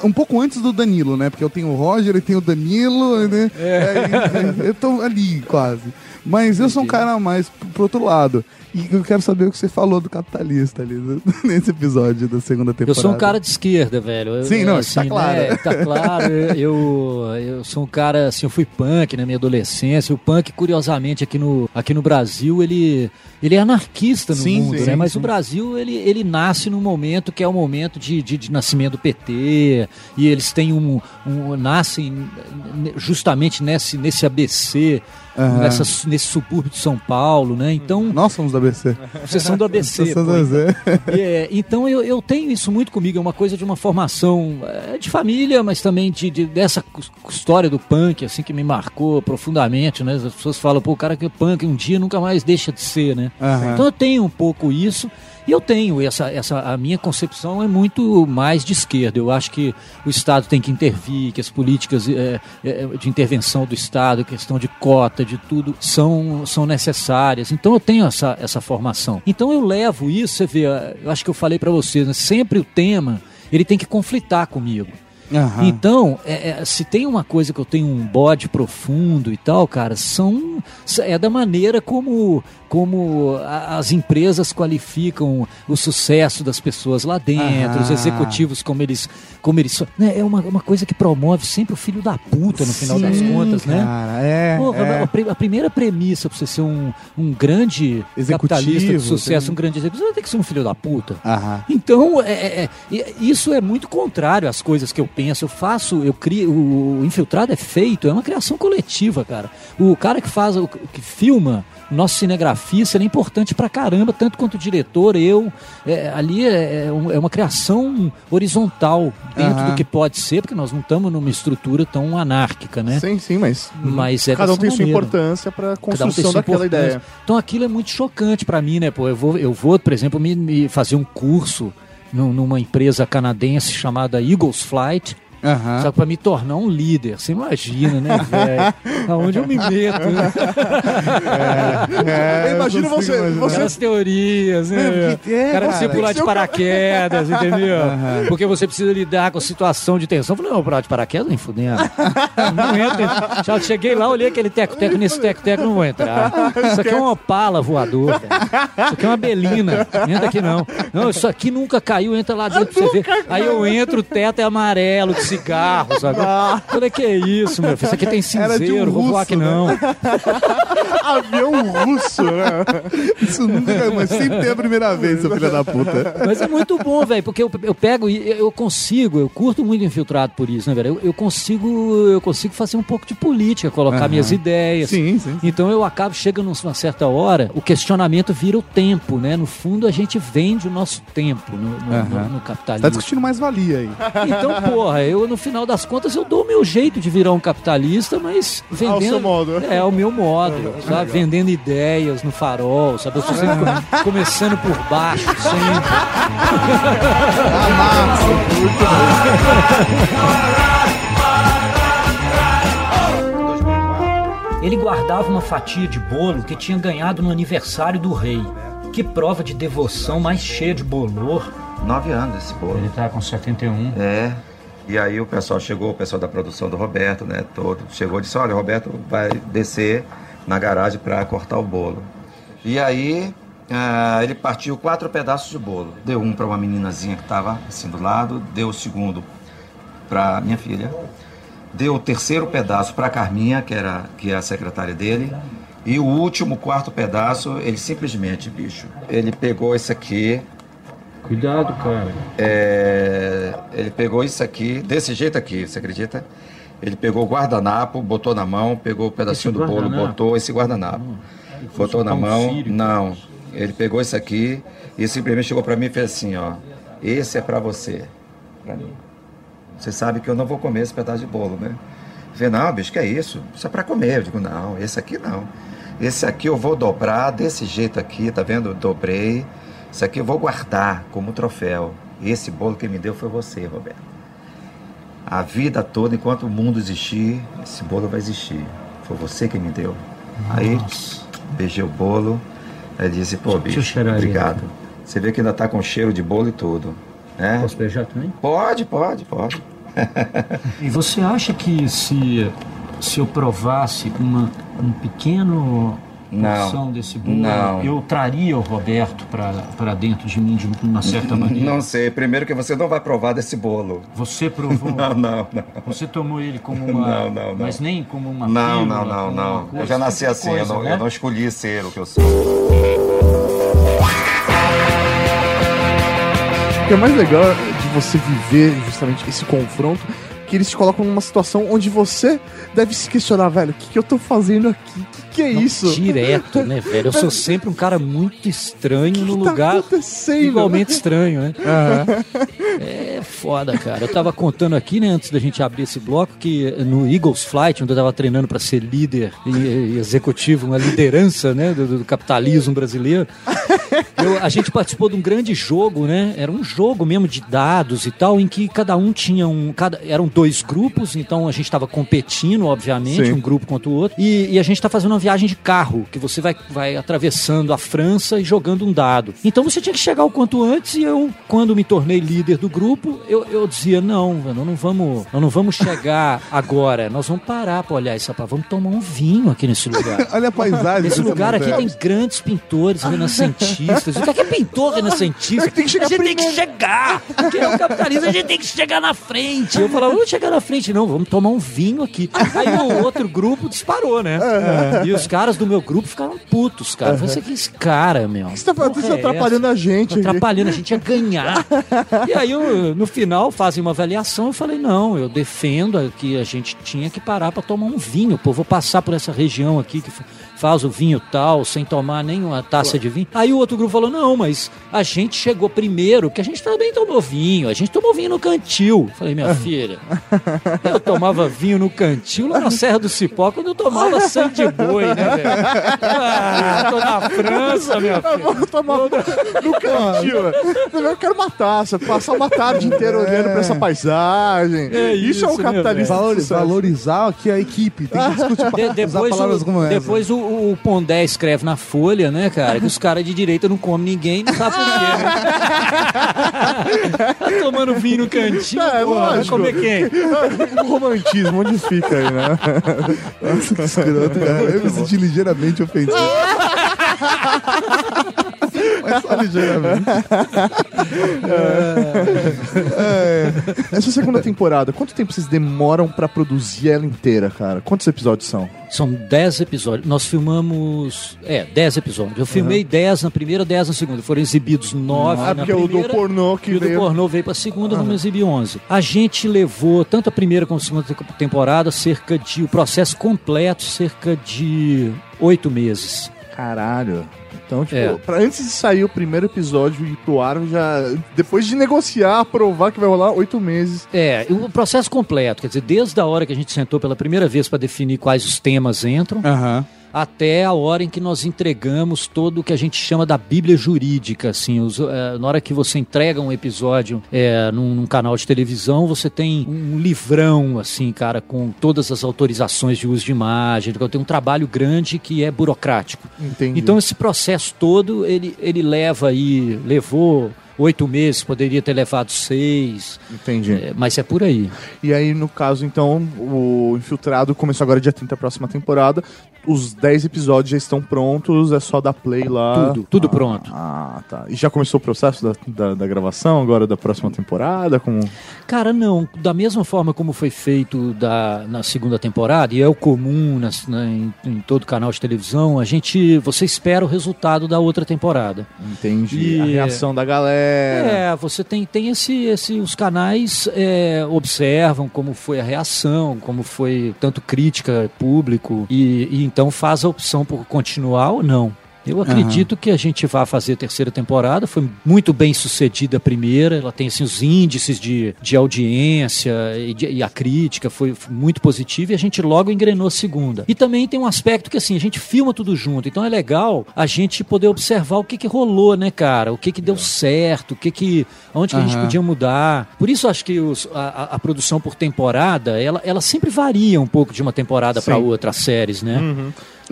Um pouco antes do Danilo, né? Porque eu tenho o Roger e tenho o Danilo, né? É, eu tô ali quase. Mas eu sou um cara mais pro outro lado. E eu quero saber o que você falou do capitalista ali nesse episódio da segunda Eu temporada. sou um cara de esquerda, velho. Eu- Sim, não, tá né, claro. tá claro. Eu, eu sou um cara, assim, eu fui punk na minha adolescência. O punk, curiosamente, aqui no, aqui no Brasil, ele, ele é anarquista no Sim, mundo, sim, né? Mas sim. o Brasil, ele, ele nasce num momento que é o momento de, de, de nascimento do PT. E eles têm um... um nascem justamente nesse, nesse ABC... Aham. nessa- nesse subúrbio de São Paulo, né? Então, Nós somos do ABC. vocês são do ABC. Do ABC. é, então eu, eu tenho isso muito comigo, é uma coisa de uma formação é, de família, mas também de, de- dessa história do punk, assim, que me marcou profundamente, né? As pessoas falam, pô, o cara que é punk um dia nunca mais deixa de ser, né? Aham. Então eu tenho um pouco isso. E eu tenho essa, essa, a minha concepção é muito mais de esquerda. Eu acho que o Estado tem que intervir, que as políticas é, de intervenção do Estado, questão de cota, de tudo, são, são necessárias. Então eu tenho essa, essa formação. Então eu levo isso, você vê, eu acho que eu falei para vocês, né, sempre o tema ele tem que conflitar comigo. Aham. Então, é, é, se tem uma coisa que eu tenho um bode profundo e tal, cara, são é da maneira como como a- as empresas qualificam o sucesso das pessoas lá dentro, os Aham. executivos como eles como eles né, é uma, uma coisa que promove sempre o filho da puta no final das Sim, contas, né? cara, é, Porra, é. A, a primeira premissa pra você ser um, um grande Executivo, capitalista de sucesso, tem- um grande executivo, você tem que ser um filho da puta. Aham. Então, é, é, é, isso é muito contrário às coisas que eu penso. Eu faço, eu crio, o infiltrado é feito, é uma criação coletiva, cara. O cara que faz, o que filma, nosso cinegrafista, ele é importante pra caramba, tanto quanto o diretor, eu. é, ali é, é um- é uma criação horizontal dentro Aham. do que pode ser, porque nós não estamos numa estrutura tão anárquica, né? Sim, sim, mas. Mas é Cada um tem sua maneira. importância pra um construção sua daquela ideia. Então aquilo é muito chocante pra mim, né? Pô, eu vou, eu vou por exemplo, me, me fazer um curso numa empresa canadense chamada Eagles Flight. Aham. Só que pra me tornar um líder, você imagina, né, velho? Aonde eu me meto, né? É, Imagina eu consigo você- imaginar. você- Aquelas teorias, né? É, é, o cara cara, precisa tem pular que de paraquedas, entendeu? Porque você precisa lidar com a situação de tensão. Eu falei, não, pular de paraquedas, nem fudendo. Não entra. Já cheguei lá, olhei aquele teco-teco, nesse teco-teco não vou entrar. Isso aqui é uma opala voador, cara. Isso aqui é uma belina. Entra aqui não. Não, isso aqui nunca caiu, entra lá dentro pra você ver. Aí eu entro, o teto é amarelo, de cigarro, sabe? Falei, que é isso, meu filho? Isso aqui tem de um cinzeiro, vou voar aqui não. Avião russo, né? Isso nunca mas sempre tem a primeira vez, seu filho da puta. Mas é muito bom, velho, porque eu, eu pego e eu consigo, eu curto muito infiltrado por isso, né, velho? Eu, eu consigo, eu consigo fazer um pouco de política, colocar Aham. minhas ideias. Sim, sim. Então eu acabo chegando numa certa hora, o questionamento vira o tempo, né? No fundo a gente vende o nosso tempo no, no- Aham. no- no Tá capitalismo. discutindo mais valia aí. Então, porra, eu no final das contas eu dou o meu jeito de virar um capitalista, mas vendendo. Ao seu modo. É, ao meu modo, sabe? Vendendo ideias no farol, sabe? Eu estou sempre come- começando por baixo, sempre. Ele guardava uma fatia de bolo que tinha ganhado no aniversário do rei. Que prova de devoção mais cheia de bolor. Nove anos esse bolo. Ele tá com 71. É. E aí o pessoal chegou, o pessoal da produção do Roberto, né? Todo chegou e disse: Olha, o Roberto vai descer na garagem para cortar o bolo. E aí ah, ele partiu quatro pedaços de bolo. Deu um para uma meninazinha que estava assim do lado, deu o segundo para minha filha, deu o terceiro pedaço para Carminha, que era que é a secretária dele. E o último, quarto pedaço, ele simplesmente, bicho, ele pegou esse aqui, Cuidado, cara. é, ele pegou isso aqui, desse jeito aqui, você acredita? Ele pegou o guardanapo, botou na mão, pegou o pedacinho Esse do bolo, botou esse guardanapo. botou na mão, sírio. não. Ele pegou isso aqui e simplesmente chegou pra mim e fez assim, ó. Esse é pra você. Pra mim. Você sabe que eu não vou comer esse pedaço de bolo, né? Eu falei, não, bicho, que é isso? Isso é pra comer. Eu digo, não, esse aqui não. Esse aqui eu vou dobrar desse jeito aqui, tá vendo? Dobrei. Isso aqui eu vou guardar como troféu. Esse bolo que me deu foi você, Roberto. A vida toda, enquanto o mundo existir, esse bolo vai existir. Foi você que me deu. Aí, beijei o bolo. Aí disse, pô, bicho, obrigado. Você vê que ainda tá com cheiro de bolo e tudo. Né? Posso beijar também? Pode, pode, pode. E você acha que se, se eu provasse uma, um pequeno Não. desse bolo, Não. eu traria o Roberto para dentro de mim de uma certa maneira? Não sei. Primeiro que você não vai provar desse bolo. Você provou? Não, não, não. Você tomou ele como uma... Não, não, não. Mas nem como uma Não, pílula, não, não, como uma não. coisa, Eu já nasci esse assim, tipo de eu, coisa, não, né? eu não escolhi ser o que eu sou. O que é mais legal de você viver justamente esse confronto, que eles te colocam numa situação onde você deve se questionar, velho, o que, que eu tô fazendo aqui? O que, que é isso? Direto, né, velho? Eu sou sempre um cara muito estranho no tá lugar igualmente estranho, né? Aham. É foda, cara. Eu tava contando aqui, né, antes da gente abrir esse bloco, que no Eagles Flight, onde eu tava treinando para ser líder e, e executivo, uma liderança, né, do, do capitalismo brasileiro, eu- a gente participou de um grande jogo, né? Era um jogo mesmo de dados e tal, em que cada um tinha um. Cada, eram dois grupos, então a gente estava competindo, obviamente, Sim. um grupo contra o outro. E, e a gente está fazendo uma viagem de carro, que você vai, vai atravessando a França e jogando um dado. Então você tinha que chegar o quanto antes, e eu, quando me tornei líder do grupo, eu, eu dizia: não, nós não vamos, não vamos chegar agora, nós vamos parar para olhar isso, rapaz, vamos tomar um vinho aqui nesse lugar. Olha a paisagem. Esse lugar aqui tem grandes pintores renascentistas. O que é, que é pintor renascentista? Tem que chegar a gente tem que chegar! Porque é o capitalismo, a gente tem que chegar na frente. Eu falava, vamos chegar na frente. Não, vamos tomar um vinho aqui. Aí o outro grupo disparou, né? E os caras do meu grupo ficaram putos, cara. Falei, "Você que é esse cara, meu? Você tá, é atrapalhando a gente. Atrapalhando, a gente ia ganhar. E aí, eu, no final, fazem uma avaliação. Eu falei: não, eu defendo que a gente tinha que parar para tomar um vinho. Pô, vou passar por essa região aqui que fa- faz o vinho tal, sem tomar nenhuma taça de vinho. Aí o outro grupo falou: não, mas a gente chegou primeiro, que a gente também tomou vinho. A gente tomou vinho no cantil. Eu falei: minha filha, eu tomava vinho no cantil lá na Serra do Cipó quando eu tomava sangue de boi, né, velho? Ah, tô na França, minha Eu vou tomar no cantinho. velho. Eu quero uma taça, passar uma tarde inteira olhando pra essa paisagem. É isso, é um isso, né, capitalista. Valor- de sucesso. valorizar aqui a equipe. Tem que discutir De- usar depois palavras o, como essa. depois o, o Pondé escreve na Folha, né, cara, que os caras de direita não comem ninguém, não sabe por quê, né? tá tomando vinho no cantinho, É, porra, vai comer quem? O romantismo, onde fica aí, né? Nossa, que escroto, cara. Eu me senti ligeiramente ofendido. Só ligeiramente. É. Essa segunda temporada, quanto tempo vocês demoram pra produzir ela inteira, cara? Quantos episódios são? São 10 episódios. Nós filmamos. É, 10 episódios. Eu filmei 10 na primeira, 10 na segunda. Foram exibidos 9 Ah, na porque o do primeira. pornô que e o do veio- pornô veio pra segunda, vamos exibir 11. A gente levou, tanto a primeira como a segunda te- temporada, cerca de. O processo completo, cerca de 8 meses. Caralho. Então, tipo, É. pra antes de sair o primeiro episódio e pro ar, já. Depois de negociar, aprovar que vai rolar oito meses. É, o processo completo, quer dizer, desde a hora que a gente sentou pela primeira vez para definir quais os temas entram, até a hora em que nós entregamos todo o que a gente chama da Bíblia jurídica, assim, os, eh, na hora que você entrega um episódio eh, num, num canal de televisão, você tem um livrão, assim, cara, com todas as autorizações de uso de imagem, então tem um trabalho grande que é burocrático. Entendi. Então esse processo todo, ele, ele leva aí, levou oito meses, poderia ter levado seis, Entendi. é, mas é por aí. E aí, no caso, então, o Infiltrado começou agora dia 30 a próxima temporada. Os 10 episódios já estão prontos, é só dar play lá. Tudo, tudo pronto. Ah, tá. E já começou o processo da, da, da gravação agora da próxima temporada? Como... Cara, não. Da mesma forma como foi feito da, na segunda temporada, e é o comum nas- na- em, em todo canal de televisão, a gente. Você espera o resultado da outra temporada. Entendi. E- A reação da galera. É, você tem, tem esse, esse. Os canais é, observam como foi a reação, como foi tanto crítica, público, e, e então faz a opção por continuar ou não. Eu acredito que a gente vai fazer a terceira temporada. Foi muito bem sucedida a primeira. Ela tem assim, os índices de, de audiência e, de- e a crítica foi, foi muito positiva e a gente logo engrenou a segunda. E também tem um aspecto que assim, a gente filma tudo junto. Então é legal a gente poder observar o que, que rolou, né, cara? O que, que deu certo, o que que. onde que a gente podia mudar. Por isso acho que os- a, a- produção por temporada, ela, ela sempre varia um pouco de uma temporada para outra, as séries, né?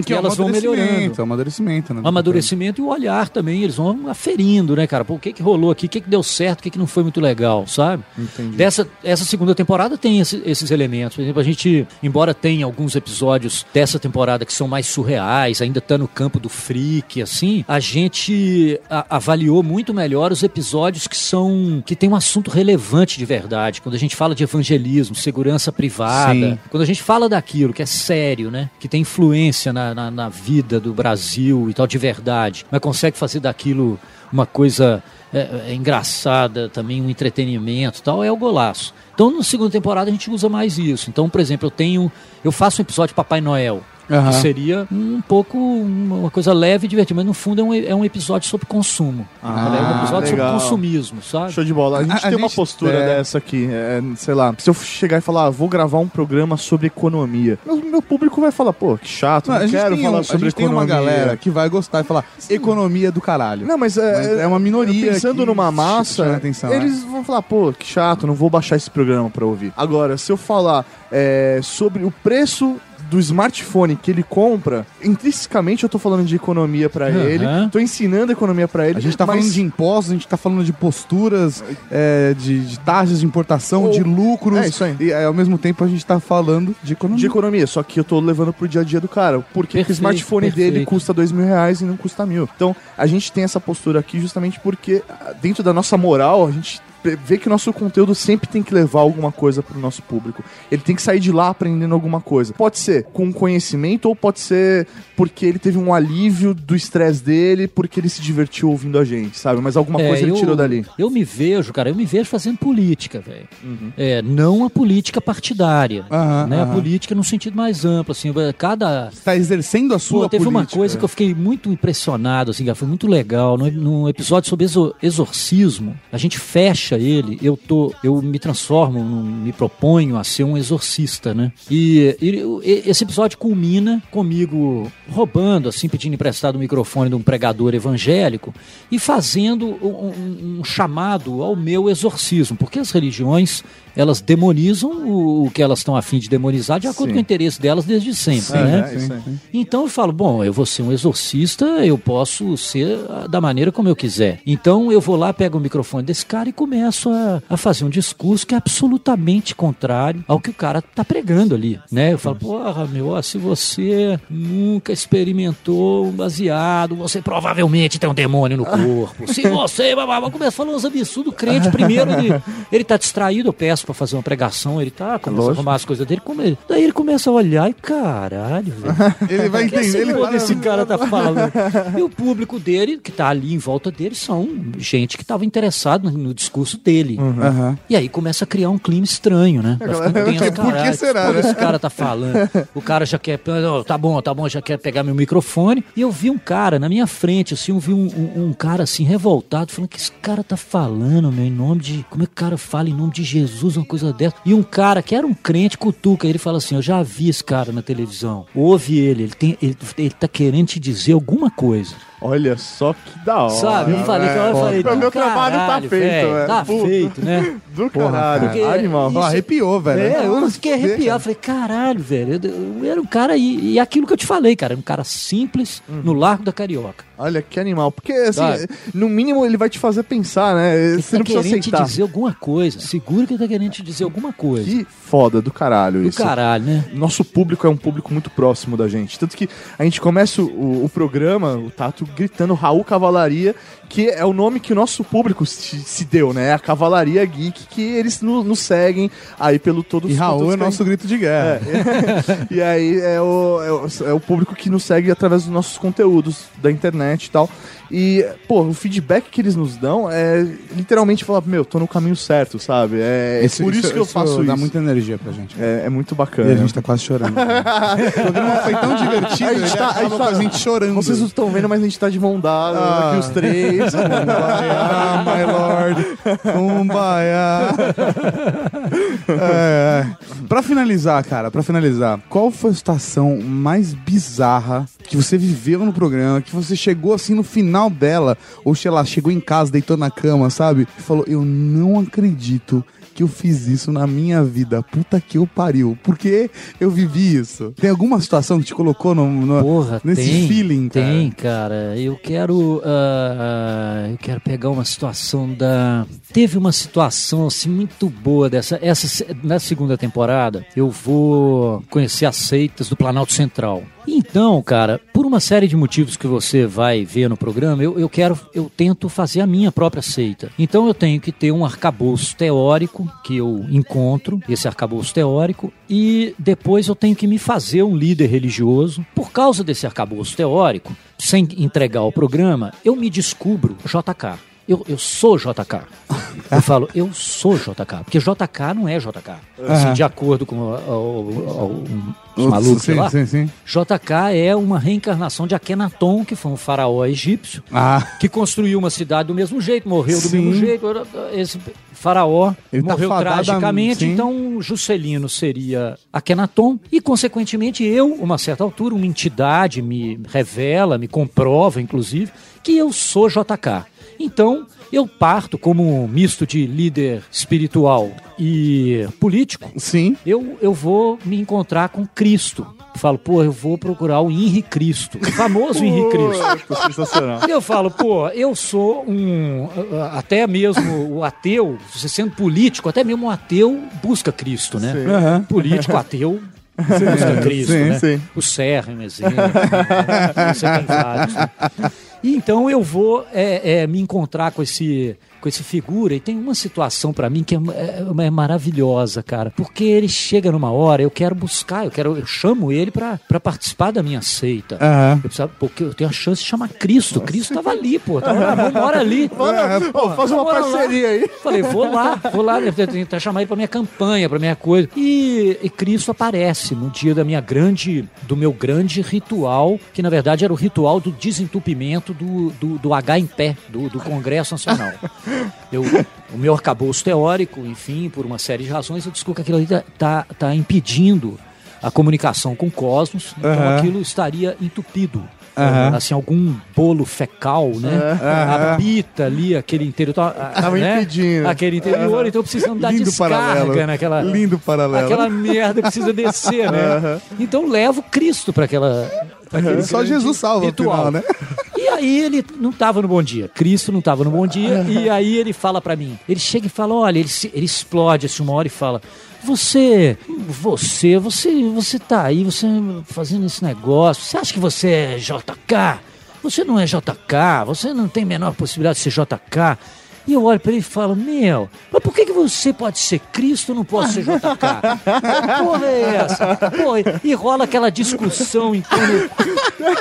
Que é um elas vão melhorando. amadurecimento, é amadurecimento, né? O amadurecimento e o olhar também, eles vão aferindo, né, cara? Pô, o que que rolou aqui, o que que deu certo, o que que não foi muito legal, sabe? Entendi. Dessa essa segunda temporada tem esse- esses elementos. Por exemplo, a gente, embora tenha alguns episódios dessa temporada que são mais surreais, ainda tá no campo do freak, assim, a gente a- avaliou muito melhor os episódios que são que tem um assunto relevante de verdade. Quando a gente fala de evangelismo, segurança privada, Sim. quando a gente fala daquilo que é sério, né? Que tem influência na, na, na vida do Brasil e tal, de verdade, mas consegue fazer daquilo uma coisa é, é, engraçada, também um entretenimento tal, é o golaço. Então, na segunda temporada, a gente usa mais isso. Então, por exemplo, eu tenho. Eu faço um episódio Papai Noel. Aham. Que seria um pouco uma coisa leve e divertida, mas no fundo é um, é um episódio sobre consumo. Ah, é um episódio legal. sobre consumismo, sabe? Show de bola. A gente A- a tem uma gente- postura é. dessa aqui. é, sei lá, se eu chegar e falar, ah, vou gravar um programa sobre economia, meu, meu público vai falar, pô, que chato, não, Não, a gente, quero tem, falar um- a sobre gente tem economia. uma galera que vai gostar e falar economia do caralho. Não, mas é, Mas é uma minoria Pensando que numa massa, atenção, eles vão falar, pô, que chato, não vou baixar esse programa pra ouvir. Agora, se eu falar é, sobre o preço do smartphone que ele compra, intrinsecamente eu tô falando de economia pra Aham. ele, tô ensinando economia pra ele. A gente tá mas- falando de impostos, a gente tá falando de posturas, é, de, de taxas de importação, Ou- de lucros. É, isso aí. E ao mesmo tempo a gente tá falando de economia. de economia, só que eu tô levando pro dia a dia do cara. Por que que o Perfeito, smartphone dele perfeito. custa dois mil reais e não custa mil? Então, a gente tem essa postura aqui justamente porque, ah, dentro da nossa moral, a gente vê que o nosso conteúdo sempre tem que levar alguma coisa pro nosso público. Ele tem que sair de lá aprendendo alguma coisa. Pode ser com conhecimento ou pode ser porque ele teve um alívio do estresse dele, porque ele se divertiu ouvindo a gente, sabe? Mas alguma É, coisa ele eu- tirou dali. Eu me vejo, cara, eu me vejo fazendo política, velho. Uhum. É, não a política partidária, né? A política no sentido mais amplo, assim, cada... Tá exercendo a sua Pô, teve uma política. coisa que eu fiquei muito impressionado, assim, foi muito legal. No episódio sobre exor- exorcismo, a gente fecha a ele, eu tô, eu me transformo, me proponho a ser um exorcista, né? E, e- esse episódio culmina comigo roubando, assim, pedindo emprestado o microfone de um pregador evangélico e fazendo um, um- chamado ao meu exorcismo, porque as religiões elas demonizam o, o que elas estão a fim de demonizar de acordo Sim. com o interesse delas desde sempre, Sim, né? é, aí. Então eu falo, bom, eu vou ser um exorcista, eu posso ser da maneira como eu quiser. Então eu vou lá, pego o microfone desse cara e começo a, a fazer um discurso que é absolutamente contrário ao que o cara tá pregando ali, né? Eu falo, porra, meu, ó, se você nunca experimentou um baseado, você provavelmente tem um demônio no corpo. Se você, começa falando uns absurdos, crente primeiro, ele, ele tá distraído, eu peço pra fazer uma pregação, ele tá, começa a arrumar as coisas dele, ele- daí ele começa a olhar e caralho, velho. Ele vai O que entender, esse ele fala- desse cara tá falando? E o público dele, que tá ali em volta dele, são gente que tava interessado no, no discurso dele. Aham. E aí começa a criar um clima estranho, né? Tenso, Por que será, né? esse cara tá falando? O cara já quer, "Não, tá bom, tá bom, já quer pegar meu microfone. E eu vi um cara na minha frente, assim, eu vi um, um- um cara assim, revoltado, falando que esse cara tá falando, meu, em nome de. Como é que o cara fala em nome de Jesus, uma coisa dessa? E um cara que era um crente, cutuca, ele fala assim: Eu já vi esse cara na televisão. Ouve ele, ele, tem, ele, ele tá querendo te dizer alguma coisa. Olha só que da hora. Sabe? Eu falei, velho. eu falei, meu trabalho tá caralho, feito, velho. Tá Puta. feito, né? Do Porra, caralho. Porque Animal. isso- arrepiou, velho. É, eu Não, fiquei arrepiado. Falei, caralho, velho. Eu, eu era um cara. E, e aquilo que eu te falei, cara. Era um cara simples no Largo da Carioca. Olha que animal. Porque, assim, Sabe? no mínimo ele vai te fazer pensar, né? Ele Você tá não precisa querendo aceitar. te dizer alguma coisa. Seguro que ele tá querendo te dizer alguma coisa. Que foda do caralho Do isso. caralho, né? Nosso público é um público muito próximo da gente. Tanto que a gente começa o, o programa, o Tato, gritando Raul Cavalaria, que é o nome que o nosso público se, se deu, né? A Cavalaria Geek, que eles no- nos seguem aí pelo todo E Raul é nosso grito de guerra. e aí é o, é, o, é o público que nos segue através dos nossos conteúdos da internet e tal. E, pô, o feedback que eles nos dão é literalmente falar, meu, tô no caminho certo, sabe? É, é por isso, que eu faço dá isso. muita energia pra gente. É, é muito bacana. E a gente tá quase chorando. o programa foi tão divertido, A gente ele tá, a gente tá, a gente chorando. Vocês não estão vendo, mas a gente tá de mão dada, Ah. aqui os três. Ah, my lord. Kumbaya. É, é. Pra finalizar, cara, pra finalizar, qual foi a situação mais bizarra que você viveu no programa, que você chegou assim no final dela, ou sei lá, chegou em casa, deitou na cama, sabe? E falou: Eu não acredito que eu fiz isso na minha vida. Puta que eu pariu. Porque eu vivi isso. Tem alguma situação que te colocou no, no- Porra, nesse tem, feeling, cara? Tem, cara. Eu quero. ah, ah, eu quero pegar uma situação da. Teve uma situação assim muito boa dessa. Essa, na segunda temporada, eu vou conhecer as seitas do Planalto Central. Então, cara, por uma série de motivos que você vai ver no programa, eu, eu quero, eu tento fazer a minha própria seita. Então eu tenho que ter um arcabouço teórico que eu encontro, esse arcabouço teórico, e depois eu tenho que me fazer um líder religioso. Por causa desse arcabouço teórico, sem entregar o programa, eu me descubro JK. Eu, eu sou JK. Eu falo, eu sou JK. Porque JK não é JK. Assim, de acordo com o- o- o- os malucos sim, lá. sim, sim. JK é uma reencarnação de Akhenaton, que foi um faraó egípcio, Ah. que construiu uma cidade do mesmo jeito, morreu do mesmo jeito. Esse faraó Ele tá morreu fadado a- tragicamente, então Juscelino seria Akhenaton, e consequentemente eu, uma certa altura, uma entidade me revela, me comprova, inclusive, que eu sou JK. Então, eu parto como um misto de líder espiritual e político. Sim. Eu, eu vou me encontrar com Cristo. Falo, pô, eu vou procurar o Henri Cristo, o famoso Henri Cristo. Pô, sensacional. Eu falo, pô, eu sou um. Até mesmo o ateu, você sendo político, até mesmo um ateu busca Cristo, né? Sim. Aham. Político ateu Sim, busca Cristo, sim, né? sim. O Serra é um exemplo. né? Você tem vários. né? E então eu vou é, é, me encontrar com esse com esse figura e tem uma situação pra mim que é, é- é maravilhosa, cara, porque ele chega numa hora, eu quero buscar, eu quero, eu chamo ele pra pra participar da minha seita. Aham. Eu precisava, porque eu tenho a chance de chamar Cristo. Cristo tava ali, pô. Tava lá, vamos, mora ali. Bora, pô, faz uma lá. parceria aí. Falei, vou lá, vou lá, tentar chamar ele pra minha campanha, pra minha coisa. E, e Cristo aparece no dia da minha grande, do meu grande ritual, que na verdade era o ritual do desentupimento do, do, do H em pé, do, do Congresso Nacional. Eu, o meu arcabouço teórico, enfim, por uma série de razões, eu descubro que aquilo ali tá, tá, tá impedindo a comunicação com o cosmos, então aquilo estaria entupido. Assim, algum bolo fecal, né? Aham. Habita ali aquele interior. Tava né? impedindo. Aquele interior, então precisamos dar Lindo descarga paralelo. naquela. Lindo paralelo. Aquela merda precisa descer, né? Então levo Cristo para aquela. Aquele Só Jesus salva no ritual. final, né? E aí ele não estava no bom dia. Cristo não estava no bom dia. e aí ele fala para mim. Ele chega e fala: olha, ele, se- ele explode assim uma hora e fala. Você, você, você, você tá aí, você fazendo esse negócio. Você acha que você é JK? Você não é JK, você não tem a menor possibilidade de ser JK. E eu olho para ele e falo, meu, mas por que, que você pode ser Cristo e não pode ser JK? Que porra é essa? Pô, e rola aquela discussão em torno.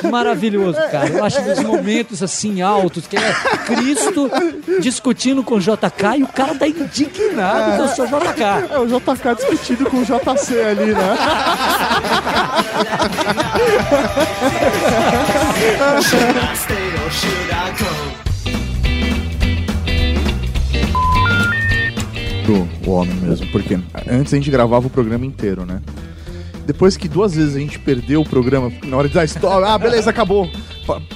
Maravilhoso, cara. Eu acho dos momentos assim altos, que é Cristo discutindo com JK e o cara tá indignado que eu sou JK. É o JK discutindo com o JC ali, né? Pro- o homem mesmo, porque antes a gente gravava o programa inteiro, né? Depois que duas vezes a gente perdeu o programa, na hora de dar stop, ah, beleza, acabou.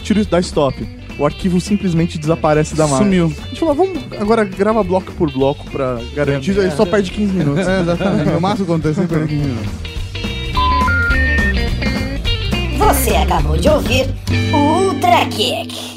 Tira isso, dá stop. O arquivo simplesmente desaparece da máquina. Sumiu. A gente falou, vamos agora grava bloco por bloco pra garantir, aí só perde 15 minutos. É, exatamente. O máximo acontece sempre em 15 minutos. Você acabou de ouvir o Ultra Kick.